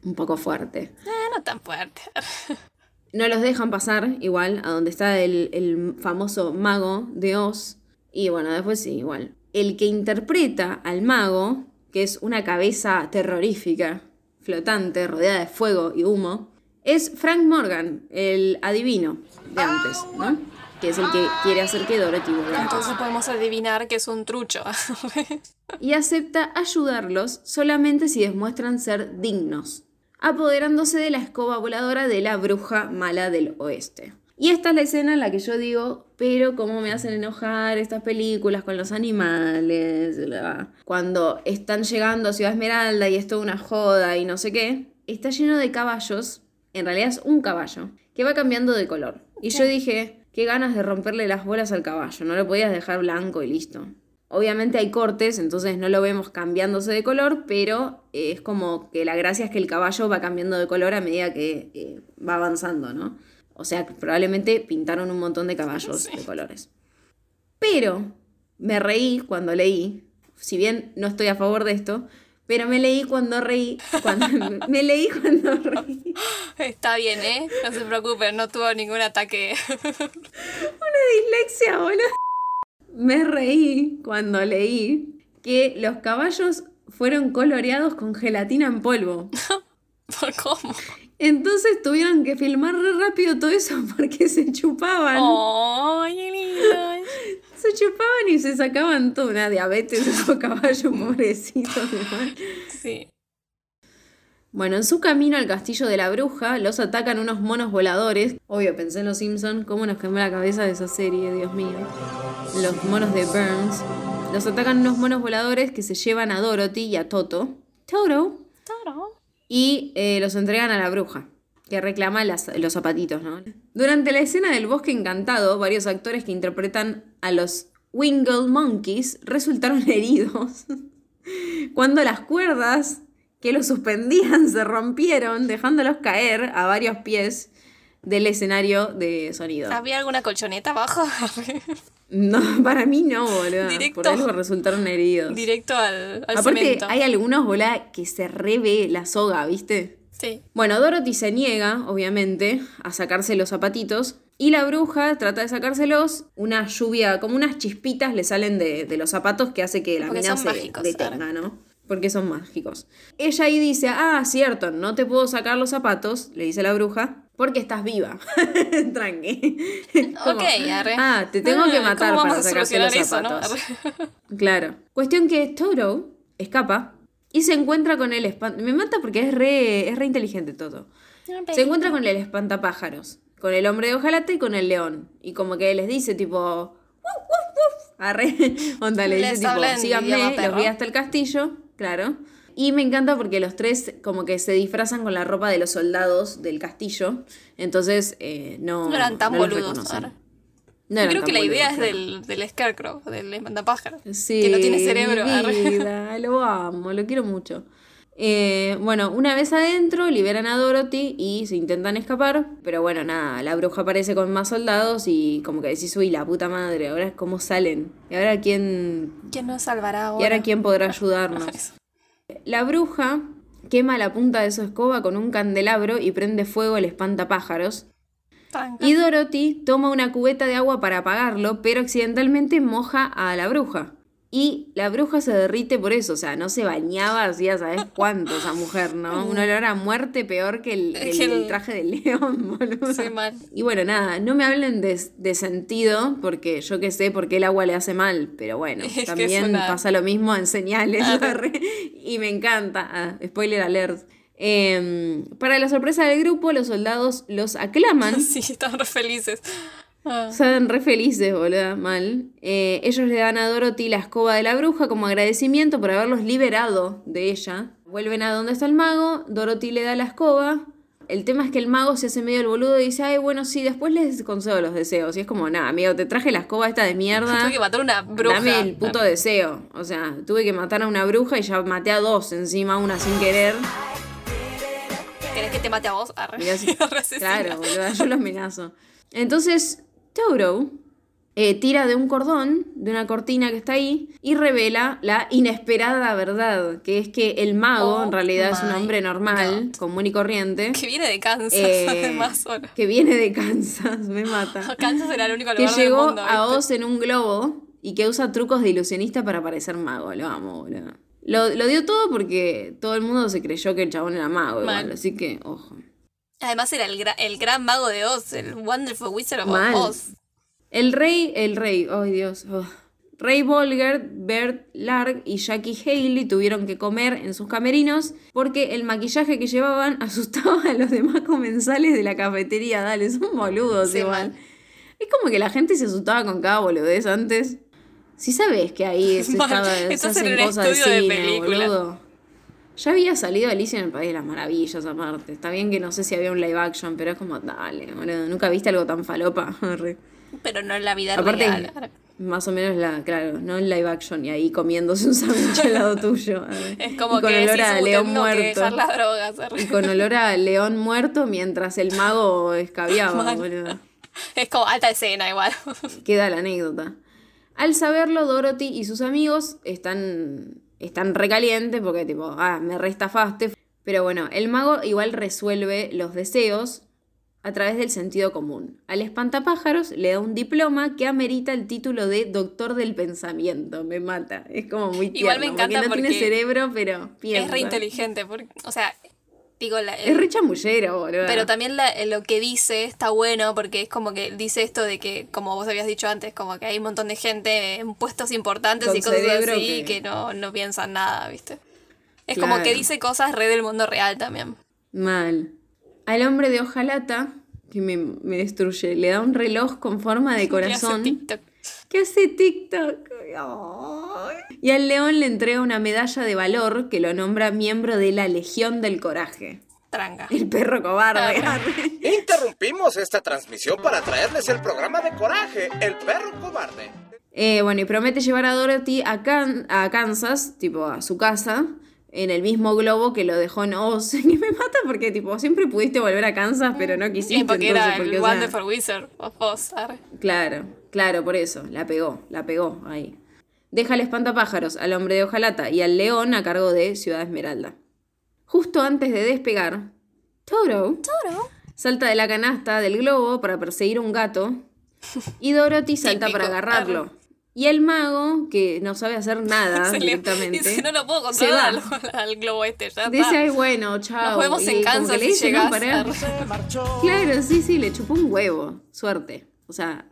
Un poco fuerte. Ah, no tan fuerte. No los dejan pasar igual a donde está el, el famoso mago de Oz. Y bueno, después sí, igual. El que interpreta al mago, que es una cabeza terrorífica, flotante, rodeada de fuego y humo, es Frank Morgan, el adivino de antes, ¿no? Que es el que quiere hacer que Dorothy vuelva. Entonces podemos adivinar que es un trucho. y acepta ayudarlos solamente si demuestran ser dignos, apoderándose de la escoba voladora de la bruja mala del oeste. Y esta es la escena en la que yo digo, pero cómo me hacen enojar estas películas con los animales, cuando están llegando a Ciudad Esmeralda y es toda una joda y no sé qué, está lleno de caballos, en realidad es un caballo, que va cambiando de color. Y yo dije, qué ganas de romperle las bolas al caballo, no lo podías dejar blanco y listo. Obviamente hay cortes, entonces no lo vemos cambiándose de color, pero eh, es como que la gracia es que el caballo va cambiando de color a medida que eh, va avanzando, ¿no? O sea, probablemente pintaron un montón de caballos de colores. Pero me reí cuando leí, si bien no estoy a favor de esto, pero me leí cuando reí, cuando, me leí cuando reí. Está bien, ¿eh? No se preocupen, no tuvo ningún ataque. dislexia, boludo. Me reí cuando leí que los caballos fueron coloreados con gelatina en polvo. ¿Por cómo? Entonces tuvieron que filmar re rápido todo eso porque se chupaban. ¡Oh! Se chupaban y se sacaban toda una diabetes esos caballos pobrecitos. Sí. Bueno, en su camino al castillo de la bruja, los atacan unos monos voladores. Obvio, pensé en los Simpsons, cómo nos quemó la cabeza de esa serie, Dios mío. Los monos de Burns. Los atacan unos monos voladores que se llevan a Dorothy y a Toto. Toto. Y eh, los entregan a la bruja, que reclama los zapatitos. Durante la escena del bosque encantado, varios actores que interpretan a los Wingle Monkeys resultaron heridos cuando las cuerdas que los suspendían se rompieron, dejándolos caer a varios pies del escenario de sonido. ¿Había alguna colchoneta abajo? No, para mí no, boludo. Directo. Por algo resultaron heridos. Directo al, al Aparte, cemento. hay algunos, boludo, que se revé la soga, ¿viste? Sí. Bueno, Dorothy se niega, obviamente, a sacarse los zapatitos. Y la bruja trata de sacárselos. Una lluvia, como unas chispitas le salen de, de los zapatos que hace que la Porque mina se mágicos, detenga, ¿no? Porque son mágicos. Ella ahí dice, ah, cierto, no te puedo sacar los zapatos, le dice la bruja, porque estás viva. Tranqui. Como, Ok, arre. Ah, te tengo que Ah, matar ¿cómo para sacarte los solucionar eso, no? zapatos. Claro. Cuestión que Toto escapa y se encuentra con el espant... Me mata porque es re, es re inteligente Toto. Se encuentra con el espantapájaros, con el hombre de hojalata y con el león. Y como que les dice tipo... "Wuf, wuf, wuf". Arre. Onda, le dice tipo, síganme, los voy hasta el castillo, claro. Y me encanta porque los tres como que se disfrazan con la ropa de los soldados del castillo. Entonces, eh, no... No eran tan no boludos. ahora. No eran Creo que la idea es del, del Scarecrow, del espantapájaro. Sí, que no tiene cerebro. vida, lo amo, lo quiero mucho. Eh, bueno, una vez adentro, liberan a Dorothy y se intentan escapar. Pero bueno, nada, la bruja aparece con más soldados y como que decís, uy, la puta madre, ahora cómo salen. ¿Y ahora quién, ¿Quién nos salvará ahora? y ahora quién podrá ayudarnos? La bruja quema la punta de su escoba con un candelabro y prende fuego el espantapájaros. Y Dorothy toma una cubeta de agua para apagarlo, pero accidentalmente moja a la bruja. Y la bruja se derrite por eso, o sea, no se bañaba hacía sabes cuánto esa mujer, ¿no? Un olor a muerte peor que el, traje del león, boludo. Sí, mal. Y bueno, nada, no me hablen de, de sentido, porque yo que sé por qué el agua le hace mal, pero bueno, Es también una- pasa lo mismo en señales, Ah, y me encanta, ah, spoiler alert. Em, para la sorpresa del grupo, los soldados los aclaman Sí, estaban re felices. Ah. Estaban re felices, boluda, mal. Eh, ellos le dan a Dorothy la escoba de la bruja como agradecimiento por haberlos liberado de ella. Vuelven a donde está el mago, Dorothy le da la escoba. El tema es que el mago se hace medio el boludo y dice, ay, bueno, sí, después les concedo los deseos. Y es como, nada, amigo, te traje la escoba esta de mierda. Tuve que matar a una bruja. Dame el puto deseo. O sea, tuve que matar a una bruja y ya maté a dos encima, una sin querer. ¿Querés ¿Querés que te mate a vos? Arre. Mirá claro, boluda, yo lo amenazo. Entonces, Toro eh, tira de un cordón, de una cortina que está ahí, y revela la inesperada verdad, que es que el mago Oh en realidad es un hombre normal, God. común y corriente, Que viene de Kansas, eh, además. solo. que viene de Kansas, me mata. Kansas era el único que lugar del llegó mundo. a. Oz en un globo y que usa trucos de ilusionista para parecer mago. Lo amo, boludo. Lo, lo dio todo porque todo el mundo se creyó que el chabón era mago igual, así que, ojo. Además era el, gra- el gran mago de Oz, el Wonderful Wizard of Mal. Oz. El rey, el rey, ay Dios. oh. Rey Bolger, Bert Larg y Jackie Haley tuvieron que comer en sus camerinos porque el maquillaje que llevaban asustaba a los demás comensales de la cafetería. Dale, son boludos Sí, igual. Es como que la gente se asustaba con cada boludez antes. Si sabes que ahí se, estaba, se hacen en cosas de de película. boludo. Ya había salido Alicia en el País de las Maravillas, aparte. Está bien que no sé si había un live action, pero es como, dale, boludo. ¿Nunca viste algo tan falopa? Pero no en la vida Aparte, real. Más o menos la, claro, no en live action y ahí comiéndose un sándwich al lado tuyo. Es como y con que olor a "Uh, león que muerto. las drogas. Y con olor a león muerto mientras el mago escabiaba, boludo. Es como alta escena igual. Queda la anécdota. Al saberlo, Dorothy y sus amigos están, están recalientes porque tipo, ah, me restafaste. Pero bueno, el mago igual resuelve los deseos a través del sentido común. Al espantapájaros le da un diploma que amerita el título de doctor del pensamiento. Me mata. Es como muy tierno. Igual me encanta porque no tiene porque cerebro, pero piensa. Es re inteligente. Porque, o sea, digo, la, Es re chamullero, boludo. Pero también la- lo que dice está bueno porque es como que dice esto de que, como vos habías dicho antes, como que hay un montón de gente en puestos importantes Con y cosas así que- que, no, no piensan nada, ¿viste? Es como que dice cosas re del mundo real también. Mal. Al hombre de hojalata, que me, me destruye, le da un reloj con forma de corazón. TikTok. ¿Qué hace TikTok? Ay. Y al león le entrega una medalla de valor que lo nombra miembro de la Legión del Coraje. Tranca. El perro cobarde. Interrumpimos esta transmisión para traerles el programa de coraje, El Perro Cobarde. Eh, bueno, y promete llevar a Dorothy a, Can- a Kansas, tipo a su casa, en el mismo globo que lo dejó en Oz. Que me mata porque, tipo, siempre pudiste volver a Kansas, pero no quisiste. Sí, porque era entonces, porque, el sea, Wizard of Oz. arre. Claro, claro, por eso. La pegó, la pegó ahí. Deja al espantapájaros, al hombre de hojalata y al león a cargo de Ciudad Esmeralda. Justo antes de despegar, Toro, salta de la canasta del globo para perseguir a un gato y Dorothy salta Típico, para agarrarlo. arre. Y el mago, que no sabe hacer nada Se le- directamente, dice, no lo puedo se controlar va. al, al globo este. Ya Dice, ay, bueno, chao. Nos vemos Y en Kansas le si dice, no. Claro, sí, sí, le chupó un huevo. Suerte. O sea.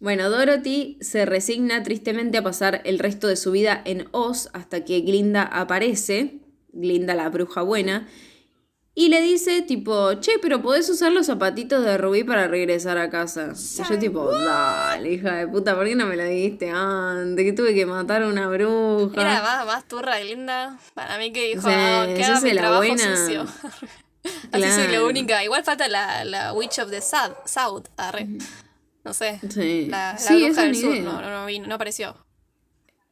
Bueno, Dorothy se resigna tristemente a pasar el resto de su vida en Oz hasta que Glinda aparece, Glinda la bruja buena, y le dice tipo, che, pero podés usar los zapatitos de Rubí para regresar a casa. Y yo tipo, dale, hija de puta, ¿por qué no me lo dijiste antes? Que tuve que matar a una bruja. Era más, más turra y linda. Para mí que dijo, sea, "Ah, que haga hace mi la trabajo buena. sucio. Así soy la única. Igual falta la, la Witch of the South. South arre. No sé. Sí. La, la Sí, bruja del sur. No, no, no, vino, no apareció.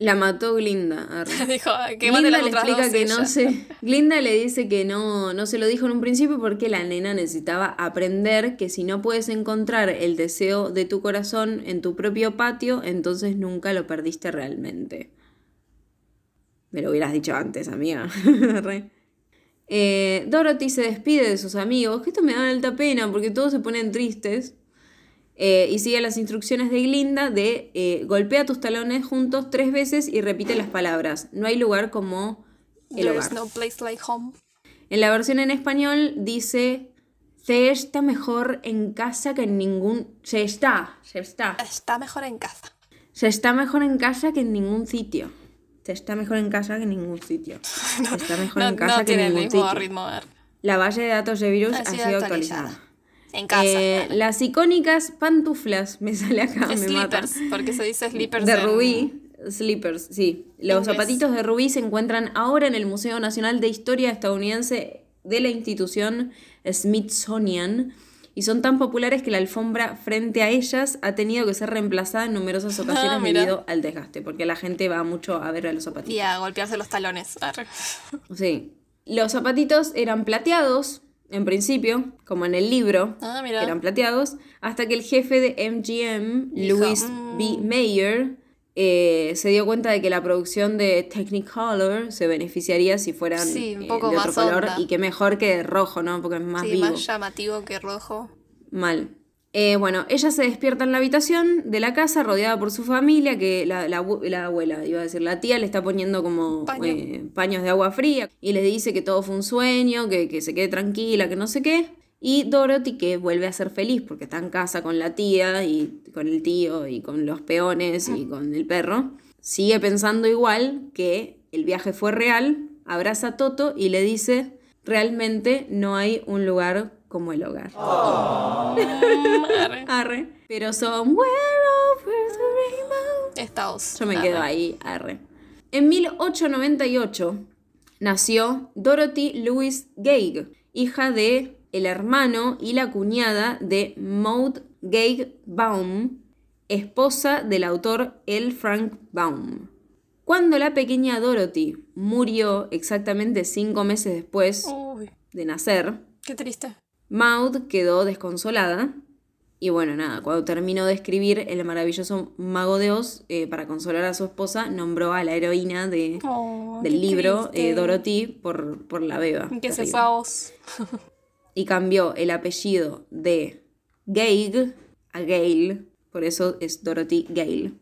La mató Glinda. dijo que mate Glinda le explica que no se. Glinda le dice que no, no se lo dijo en un principio porque la nena necesitaba aprender que si no puedes encontrar el deseo de tu corazón en tu propio patio, entonces nunca lo perdiste realmente. Me lo hubieras dicho antes, amiga. Eh, Dorothy se despide de sus amigos, que esto me da alta pena porque todos se ponen tristes. Eh, y sigue las instrucciones de Glinda de eh, golpea tus talones juntos tres veces y repite las palabras. No hay lugar como el hogar. no place like home. En la versión en español dice se está mejor en casa que en ningún... Se está, se está. Está mejor en casa. Se está mejor en casa que en ningún sitio. Se está mejor en casa que en ningún sitio. Se está mejor No, en casa no que en ningún sitio. ritmo. La base de datos de virus Ha ha sido sido actualizada. actualizada. En casa. Eh, las icónicas pantuflas, me sale acá, me mata. Slippers, porque se dice slippers De en- Rubí, Slippers, sí. Los zapatitos de Rubí se encuentran ahora en el Museo Nacional de Historia Estadounidense de la institución Smithsonian y son tan populares que la alfombra frente a ellas ha tenido que ser reemplazada en numerosas ocasiones Ah, mira. debido al desgaste, porque la gente va mucho a ver a los zapatitos. Y a golpearse los talones. Arre. Sí. Los zapatitos eran plateados, en principio, como en el libro, Ah, que eran plateados, hasta que el jefe de MGM, Dijo, Louis "Mm". B. Mayer, eh, se dio cuenta de que la producción de Technicolor se beneficiaría si fueran Sí, un eh, poco de otro más color onda. y que mejor que rojo, ¿no? Porque es más sí, vivo. más llamativo que rojo. Mal. Eh, bueno, ella se despierta en la habitación de la casa rodeada por su familia, que la, la abu- la abuela, iba a decir, la tía le está poniendo como Paño. eh, paños de agua fría y les dice que todo fue un sueño, que, que se quede tranquila, que no sé qué. Y Dorothy que vuelve a ser feliz porque está en casa con la tía y con el tío y con los peones y con el perro. Sigue pensando igual que el viaje fue real, abraza a Toto y le dice, realmente no hay un lugar como el hogar. Arre. Arre. Pero somewhere over the rainbow. Estaos. Yo me Arre. quedo ahí, arre. En 1898 nació Dorothy Louise Gage, hija de el hermano y la cuñada de Maud Gage Baum, esposa del autor L. Frank Baum. Cuando la pequeña Dorothy murió exactamente cinco meses después Uy, de nacer, qué triste. Maud quedó desconsolada. Y bueno, nada, cuando terminó de escribir El maravilloso Mago de Oz, eh, para consolar a su esposa, nombró a la heroína de, Oh, del libro, eh, Dorothy, por, por la beba. Que se Terrible. fue a vos. Y cambió el apellido de Gage a Gale, por eso es Dorothy Gale.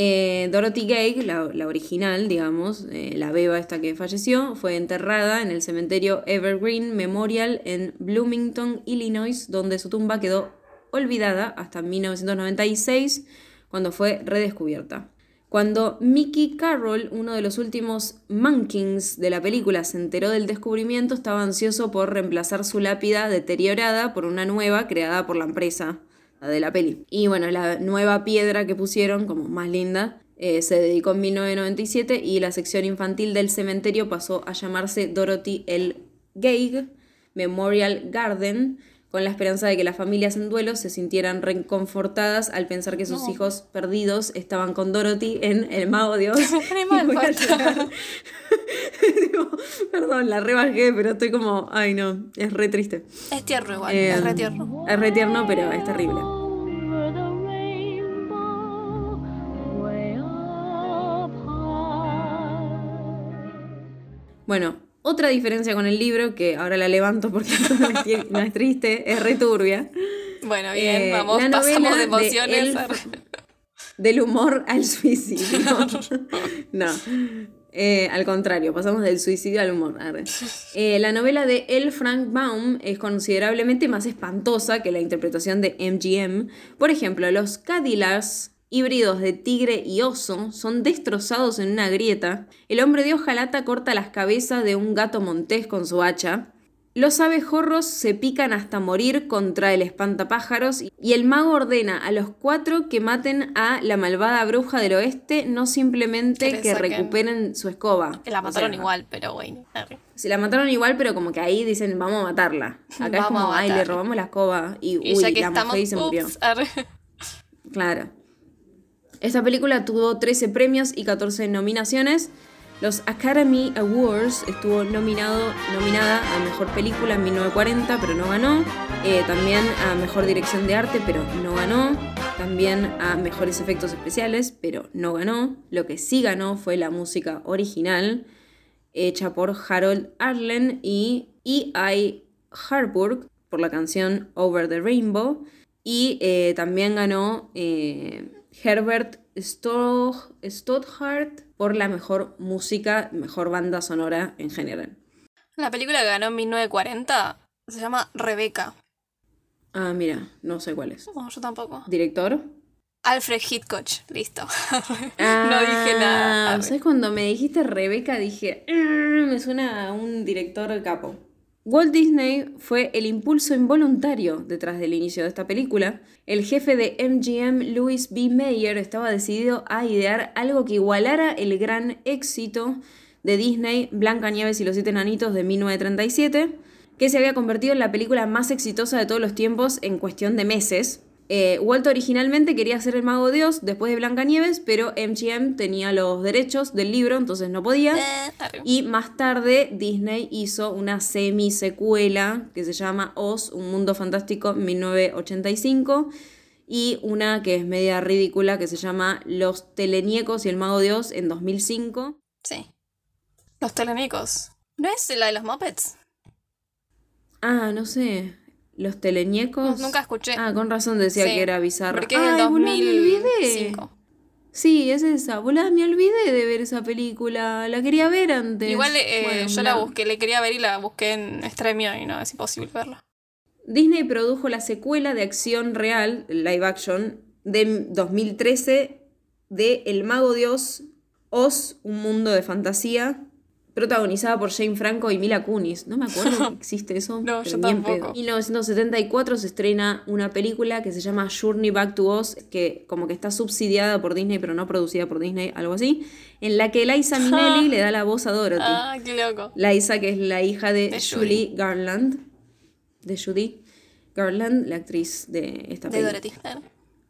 Eh, Dorothy Gage, la, original, digamos, eh, la beba esta que falleció, fue enterrada en el cementerio Evergreen Memorial en Bloomington, Illinois, donde su tumba quedó olvidada hasta 1996, cuando fue redescubierta. Cuando Mickey Carroll, uno de los últimos Mankings de la película, se enteró del descubrimiento, estaba ansioso por reemplazar su lápida deteriorada por una nueva creada por la empresa de la peli. Y bueno, la nueva piedra que pusieron, como más linda, eh, se dedicó en 1997 y la sección infantil del cementerio pasó a llamarse Dorothy L. Gage Memorial Garden, con la esperanza de que las familias en duelo se sintieran reconfortadas al pensar que sus hijos perdidos estaban con Dorothy en El Mago llorar. Digo, perdón, la rebajé, pero estoy como, ay no, es re triste. Es tierno igual, Eh, es re tierno. Es re tierno, pero es terrible. Bueno, otra diferencia con el libro, que ahora la levanto porque no es, triste, es re turbia. Bueno, bien, Eh, vamos, la pasamos de de emociones. Elf- arre. Del humor al suicidio. No. Eh, al contrario, pasamos del suicidio al humor. Eh, la novela de L. Frank Baum es considerablemente más espantosa que la interpretación de MGM. Por ejemplo, los Cadillacs híbridos de tigre y oso son destrozados en una grieta. El hombre de hojalata corta las cabezas de un gato montés con su hacha. Los abejorros se pican hasta morir contra el espantapájaros y el mago ordena a los cuatro que maten a la malvada bruja del oeste, no simplemente Que que recuperen su escoba. La O mataron sea, igual, pero bueno. Se la mataron igual, pero como que ahí dicen, vamos a matarla. Acá es como, ay, le matarla". robamos la escoba y, Y uy, ya que la estamos, y se murió. ups, arre. Claro. Esta película tuvo 13 premios y 14 nominaciones. Los Academy Awards estuvo nominado, nominada a Mejor Película en 1940, pero no ganó. Eh, también a Mejor Dirección de Arte, pero no ganó. También a Mejores Efectos Especiales, pero no ganó. Lo que sí ganó fue la música original, hecha por Harold Arlen y E.I. Harburg por la canción Over the Rainbow. Y eh, también ganó eh, Herbert Stothart por la mejor música, mejor banda sonora en general. La película que ganó en 1940 se llama Rebeca. Ah, mira, no sé cuál es. No, yo tampoco. ¿Director? Alfred Hitchcock, listo. Ah, no dije nada. ¿Sabes cuando me dijiste Rebeca? Dije, "Mm, me suena a un director capo. Walt Disney fue el impulso involuntario detrás del inicio de esta película. El jefe de MGM, Louis B. Mayer, estaba decidido a idear algo que igualara el gran éxito de Disney, Blancanieves y los siete enanitos de 1937, que se había convertido en la película más exitosa de todos los tiempos en cuestión de meses. Eh, Walt originalmente quería ser el mago de Oz después de Blancanieves, pero MGM tenía los derechos del libro, entonces no podía. Eh. Y más tarde Disney hizo una semi-secuela que se llama Oz, un mundo fantástico 1985 y una que es media ridícula que se llama Los Teleñecos y el Mago de Oz en 2005. Sí. Los telenicos. ¿No es la de los Muppets? Ah, no sé. Los Teleñecos. No, nunca escuché. Ah, con razón decía Sí, que era bizarro. Porque es del Ay, boluda, me olvidé. 2005. Sí, es esa. Boluda, me olvidé de ver esa película. La quería ver antes. Igual eh, Bueno, yo la busqué, le quería ver y la busqué en Stremio y no es imposible verla. Disney produjo la secuela de acción real, live action, de 2013 de El Mago de Oz, Oz, un mundo de fantasía, protagonizada por Jane Franco y Mila Kunis. No me acuerdo que existe eso. No, pero yo tampoco. En 1974 se estrena una película que se llama Journey Back to Oz, que como que está subsidiada por Disney, pero no producida por Disney, algo así, en la que Liza Minnelli le da la voz a Dorothy. Ah, qué loco. Liza, que es la hija de, De Julie Garland, de Judy Garland, la actriz de esta De película. Dorothy. claro.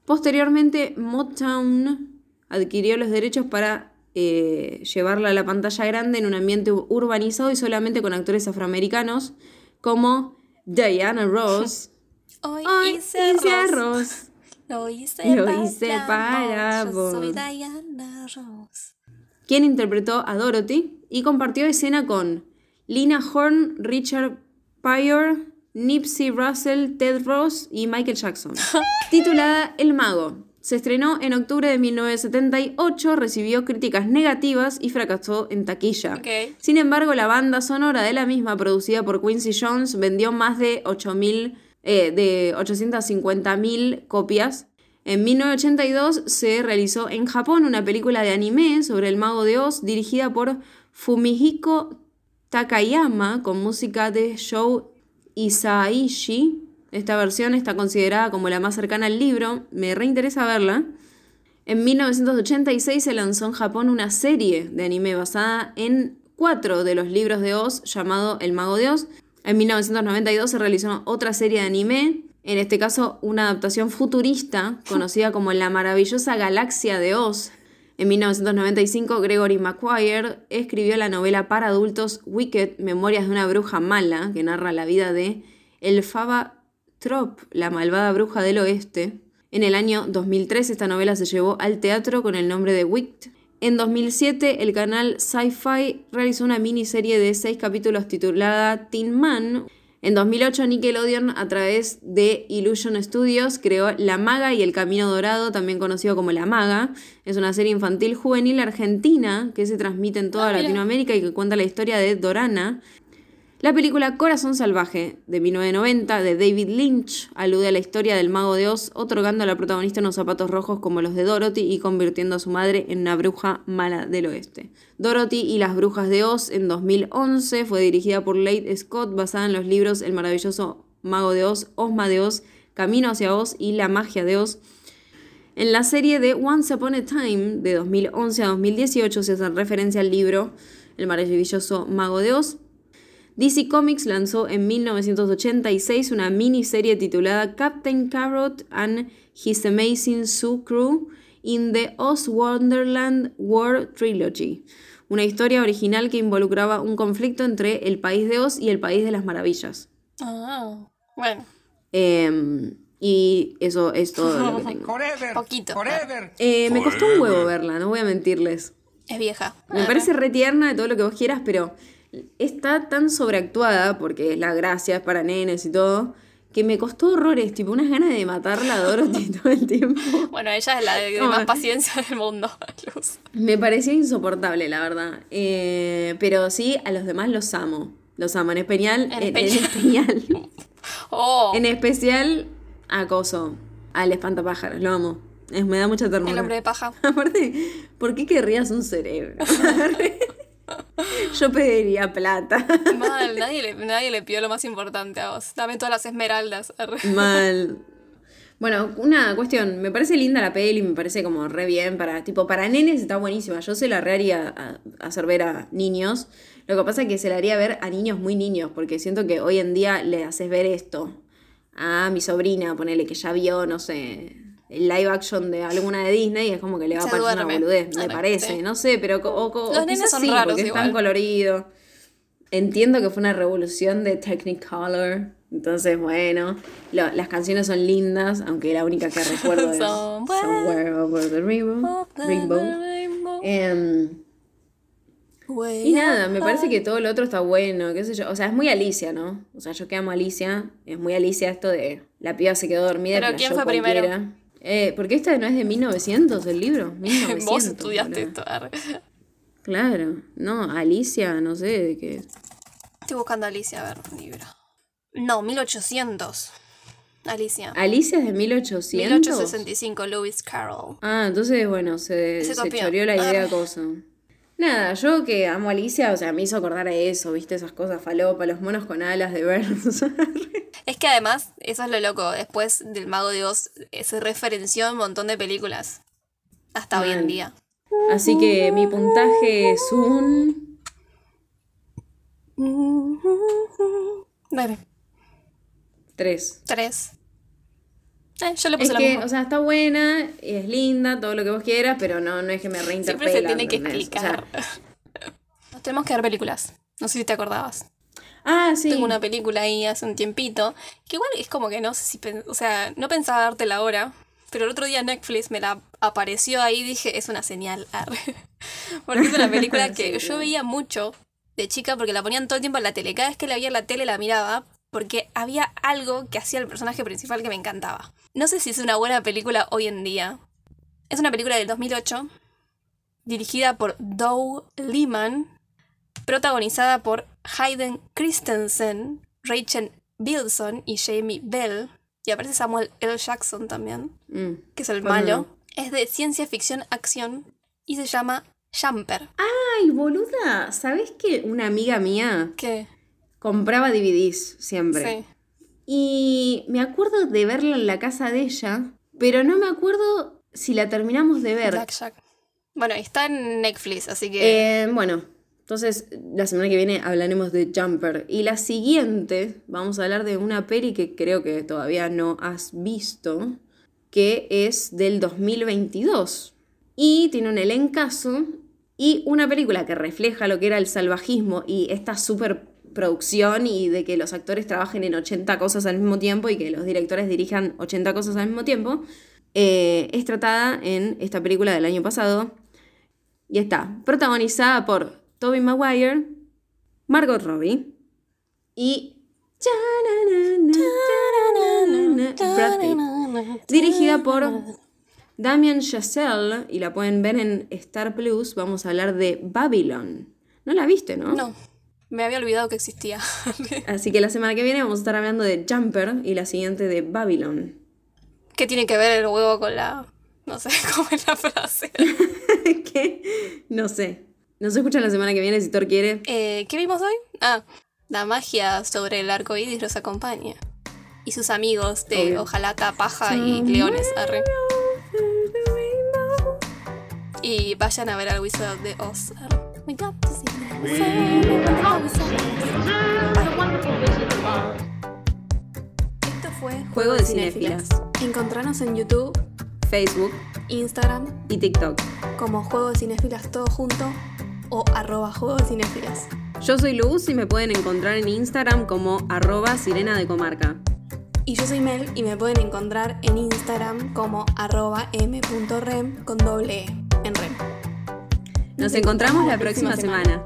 Posteriormente, Motown adquirió los derechos para eh, llevarla a la pantalla grande en un ambiente ur- urbanizado y solamente con actores afroamericanos como Diana Ross. Hoy, Hoy hice, hice arroz. arroz. Lo hice, Lo para, hice para vos. Yo soy. Diana Ross. quien interpretó a Dorothy y compartió escena con Lina Horne, Richard Pryor, Nipsey Russell, Ted Ross y Michael Jackson. Titulada El Mago. Se estrenó en octubre de 1978, recibió críticas negativas y fracasó en taquilla. Sin embargo, la banda sonora de la misma, producida por Quincy Jones, vendió más de 8.000, eh, de 850.000 copias. En 1982 se realizó en Japón una película de anime sobre el mago de Oz dirigida por Fumihiko Takayama con música de Shou Isaishi. Esta versión está considerada como la más cercana al libro, me reinteresa verla. En 1986 se lanzó en Japón una serie de anime basada en cuatro de los libros de Oz llamado El Mago de Oz. En 1992 se realizó otra serie de anime, en este caso una adaptación futurista conocida como La maravillosa galaxia de Oz. En 1995 Gregory Maguire escribió la novela para adultos Wicked, Memorias de una bruja mala, que narra la vida de Elphaba Trop, la malvada bruja del oeste. En el año 2003 esta novela se llevó al teatro con el nombre de Wicked. En 2007 el canal Sci-Fi realizó una miniserie de seis capítulos titulada Teen Man. En 2008 Nickelodeon a través de Illusion Studios creó La Maga y el Camino Dorado, también conocido como La Maga. Es una serie infantil juvenil argentina que se transmite en toda Ah. Latinoamérica y que cuenta la historia de Dorana, la película Corazón Salvaje, de 1990, de David Lynch, alude a la historia del mago de Oz, otorgando a la protagonista unos zapatos rojos como los de Dorothy y convirtiendo a su madre en una bruja mala del oeste. Dorothy y las brujas de Oz, en 2011, fue dirigida por Leigh Scott, basada en los libros El maravilloso mago de Oz, Osma de Oz, Camino hacia Oz y La magia de Oz. En la serie de Once Upon a Time, de 2011 a 2018, se hace referencia al libro El maravilloso mago de Oz. DC Comics lanzó en 1986 una miniserie titulada Captain Carrot and His Amazing Zoo Crew in the Oz Wonderland War Trilogy, una historia original que involucraba un conflicto entre el país de Oz y el país de las maravillas. Ah, bueno, Em, y eso es todo lo que tengo. Forever. Poquito. Forever. Eh, me costó un huevo verla, no voy a mentirles. es vieja. Me parece re tierna de todo lo que vos quieras, pero está tan sobreactuada, porque es la gracia, es para nenes y todo, que me costó horrores, tipo unas ganas de matarla a Dorothy todo el tiempo. Bueno, ella es la de, de No, más paciencia del mundo, Luz. Me parecía insoportable, la verdad. Eh, pero sí, a los demás los amo. Los amo, en especial. En En, en especial. Oh, en especial a Coso, al espantapájaros, lo amo. Es- me da mucha ternura. el hombre de paja. Aparte, ¿por qué querrías un cerebro? Yo pediría plata. Mal, nadie le, nadie le pidió lo más importante a vos. Dame todas las esmeraldas. Mal. Bueno, una cuestión, me parece linda la peli, me parece como re bien para, tipo, para nenes está buenísima. Yo se la re haría a, a hacer ver a niños. Lo que pasa es que se la haría ver a niños muy niños, porque siento que hoy en día le haces ver esto a mi sobrina, ponele que ya vio, no sé, el live action de alguna de Disney es como que le va a parecer una boludez, me parece, sí. no sé, pero o, co- Los o quizás son sí, raros porque es igual. tan colorido. Entiendo que fue una revolución de Technicolor, entonces bueno, lo- las canciones son lindas, aunque la única que recuerdo es Somewhere Somewhere Over the Rainbow. The Rainbow. rainbow. Way y nada, me parece que todo lo otro está bueno, qué sé yo. O sea, es muy Alicia, ¿no? O sea, yo que amo a Alicia, es muy Alicia esto de la piba se quedó dormida. Pero ¿quién fue primero? Eh, porque esta no es de 1900 el libro. 1900, Vos estudiaste esto. Claro, no, Alicia, no sé de qué. Estoy buscando a Alicia, a ver, libro. No, 1800. Alicia. Alicia es de 1800. 1865, Lewis Carroll. Ah, entonces, bueno, se, Se se, choreó la idea Ah. cosa. Nada, yo que amo a Alicia, o sea, me hizo acordar a eso, ¿viste? Esas cosas falopa, los monos con alas de Burns. Es que además, eso es lo loco, después del Mago de Oz eh, se referenció a un montón de películas. Hasta hoy en día. Así que mi puntaje es un... Dale, 3. tres. Eh, yo le Es puse lo que, mismo. o sea, está buena, es linda, todo lo que vos quieras, pero no, no es que me reinterpela. Siempre se tiene que ¿entendés? O sea, explicar. Nos tenemos que ver películas. No sé si te acordabas. ah, sí. Tengo una película ahí hace un tiempito. Que igual es como que no sé si. O sea, no pensaba dártela ahora. Pero el otro día Netflix me la apareció ahí y dije, es una señal. arre". Porque es una película que Sí, yo veía mucho de chica porque la ponían todo el tiempo en la tele. Cada vez que la veía en la tele la miraba porque había algo que hacía el personaje principal que me encantaba. No sé si es una buena película hoy en día. Es una película del 2008 dirigida por Doug Liman, protagonizada por Hayden Christensen, Rachel Bilson y Jamie Bell. Y aparece Samuel L. Jackson también, Mm. que es el ¿Cómo malo. Es de ciencia ficción acción y se llama Jumper. Ay, boluda, ¿sabés que una amiga mía ¿Qué? Compraba DVDs siempre? Sí. Y me acuerdo de verla en la casa de ella, pero no me acuerdo si la terminamos de ver. Black Jack. Bueno, está en Netflix, así que. Eh, bueno, entonces la semana que viene hablaremos de Jumper. Y la siguiente, vamos a hablar de una peli que creo que todavía no has visto, que es del 2022. Y tiene un elencazo y una película que refleja lo que era el salvajismo y esta superproducción y de que los actores trabajen en 80 cosas al mismo tiempo y que los directores dirijan 80 cosas al mismo tiempo. eh, es tratada en esta película del año pasado, y está protagonizada por Tobey Maguire, Margot Robbie y. Dirigida por Damien Chazelle y la pueden ver en Star Plus. Vamos a hablar de Babylon. No la viste, ¿no? No, me había olvidado que existía. Así que la semana que viene vamos a estar hablando de Jumper y la siguiente de Babylon. ¿Qué tiene que ver el huevo con la. No sé cómo es la frase? ¿Qué? No sé. Nos escuchan la semana que viene si Thor quiere. Eh, ¿Qué vimos hoy? Ah, la magia sobre el arco iris los acompaña. Y sus amigos de Obvio. Ojalata, Paja y Leones. Arre. Y vayan a ver al Wizard de Oz. arre. We got to see Esto fue Juego de cinéfilas. Encontranos en YouTube, Facebook Instagram, y TikTok. como Juego de Cinéfilas todo junto o arroba Juego de Cinéfilas. Yo soy Luz y me pueden encontrar en Instagram como arroba sirena de comarca. Y yo soy Mel y me pueden encontrar en Instagram como arroba m.rem con doble E en rem. Nos encontramos la próxima semana.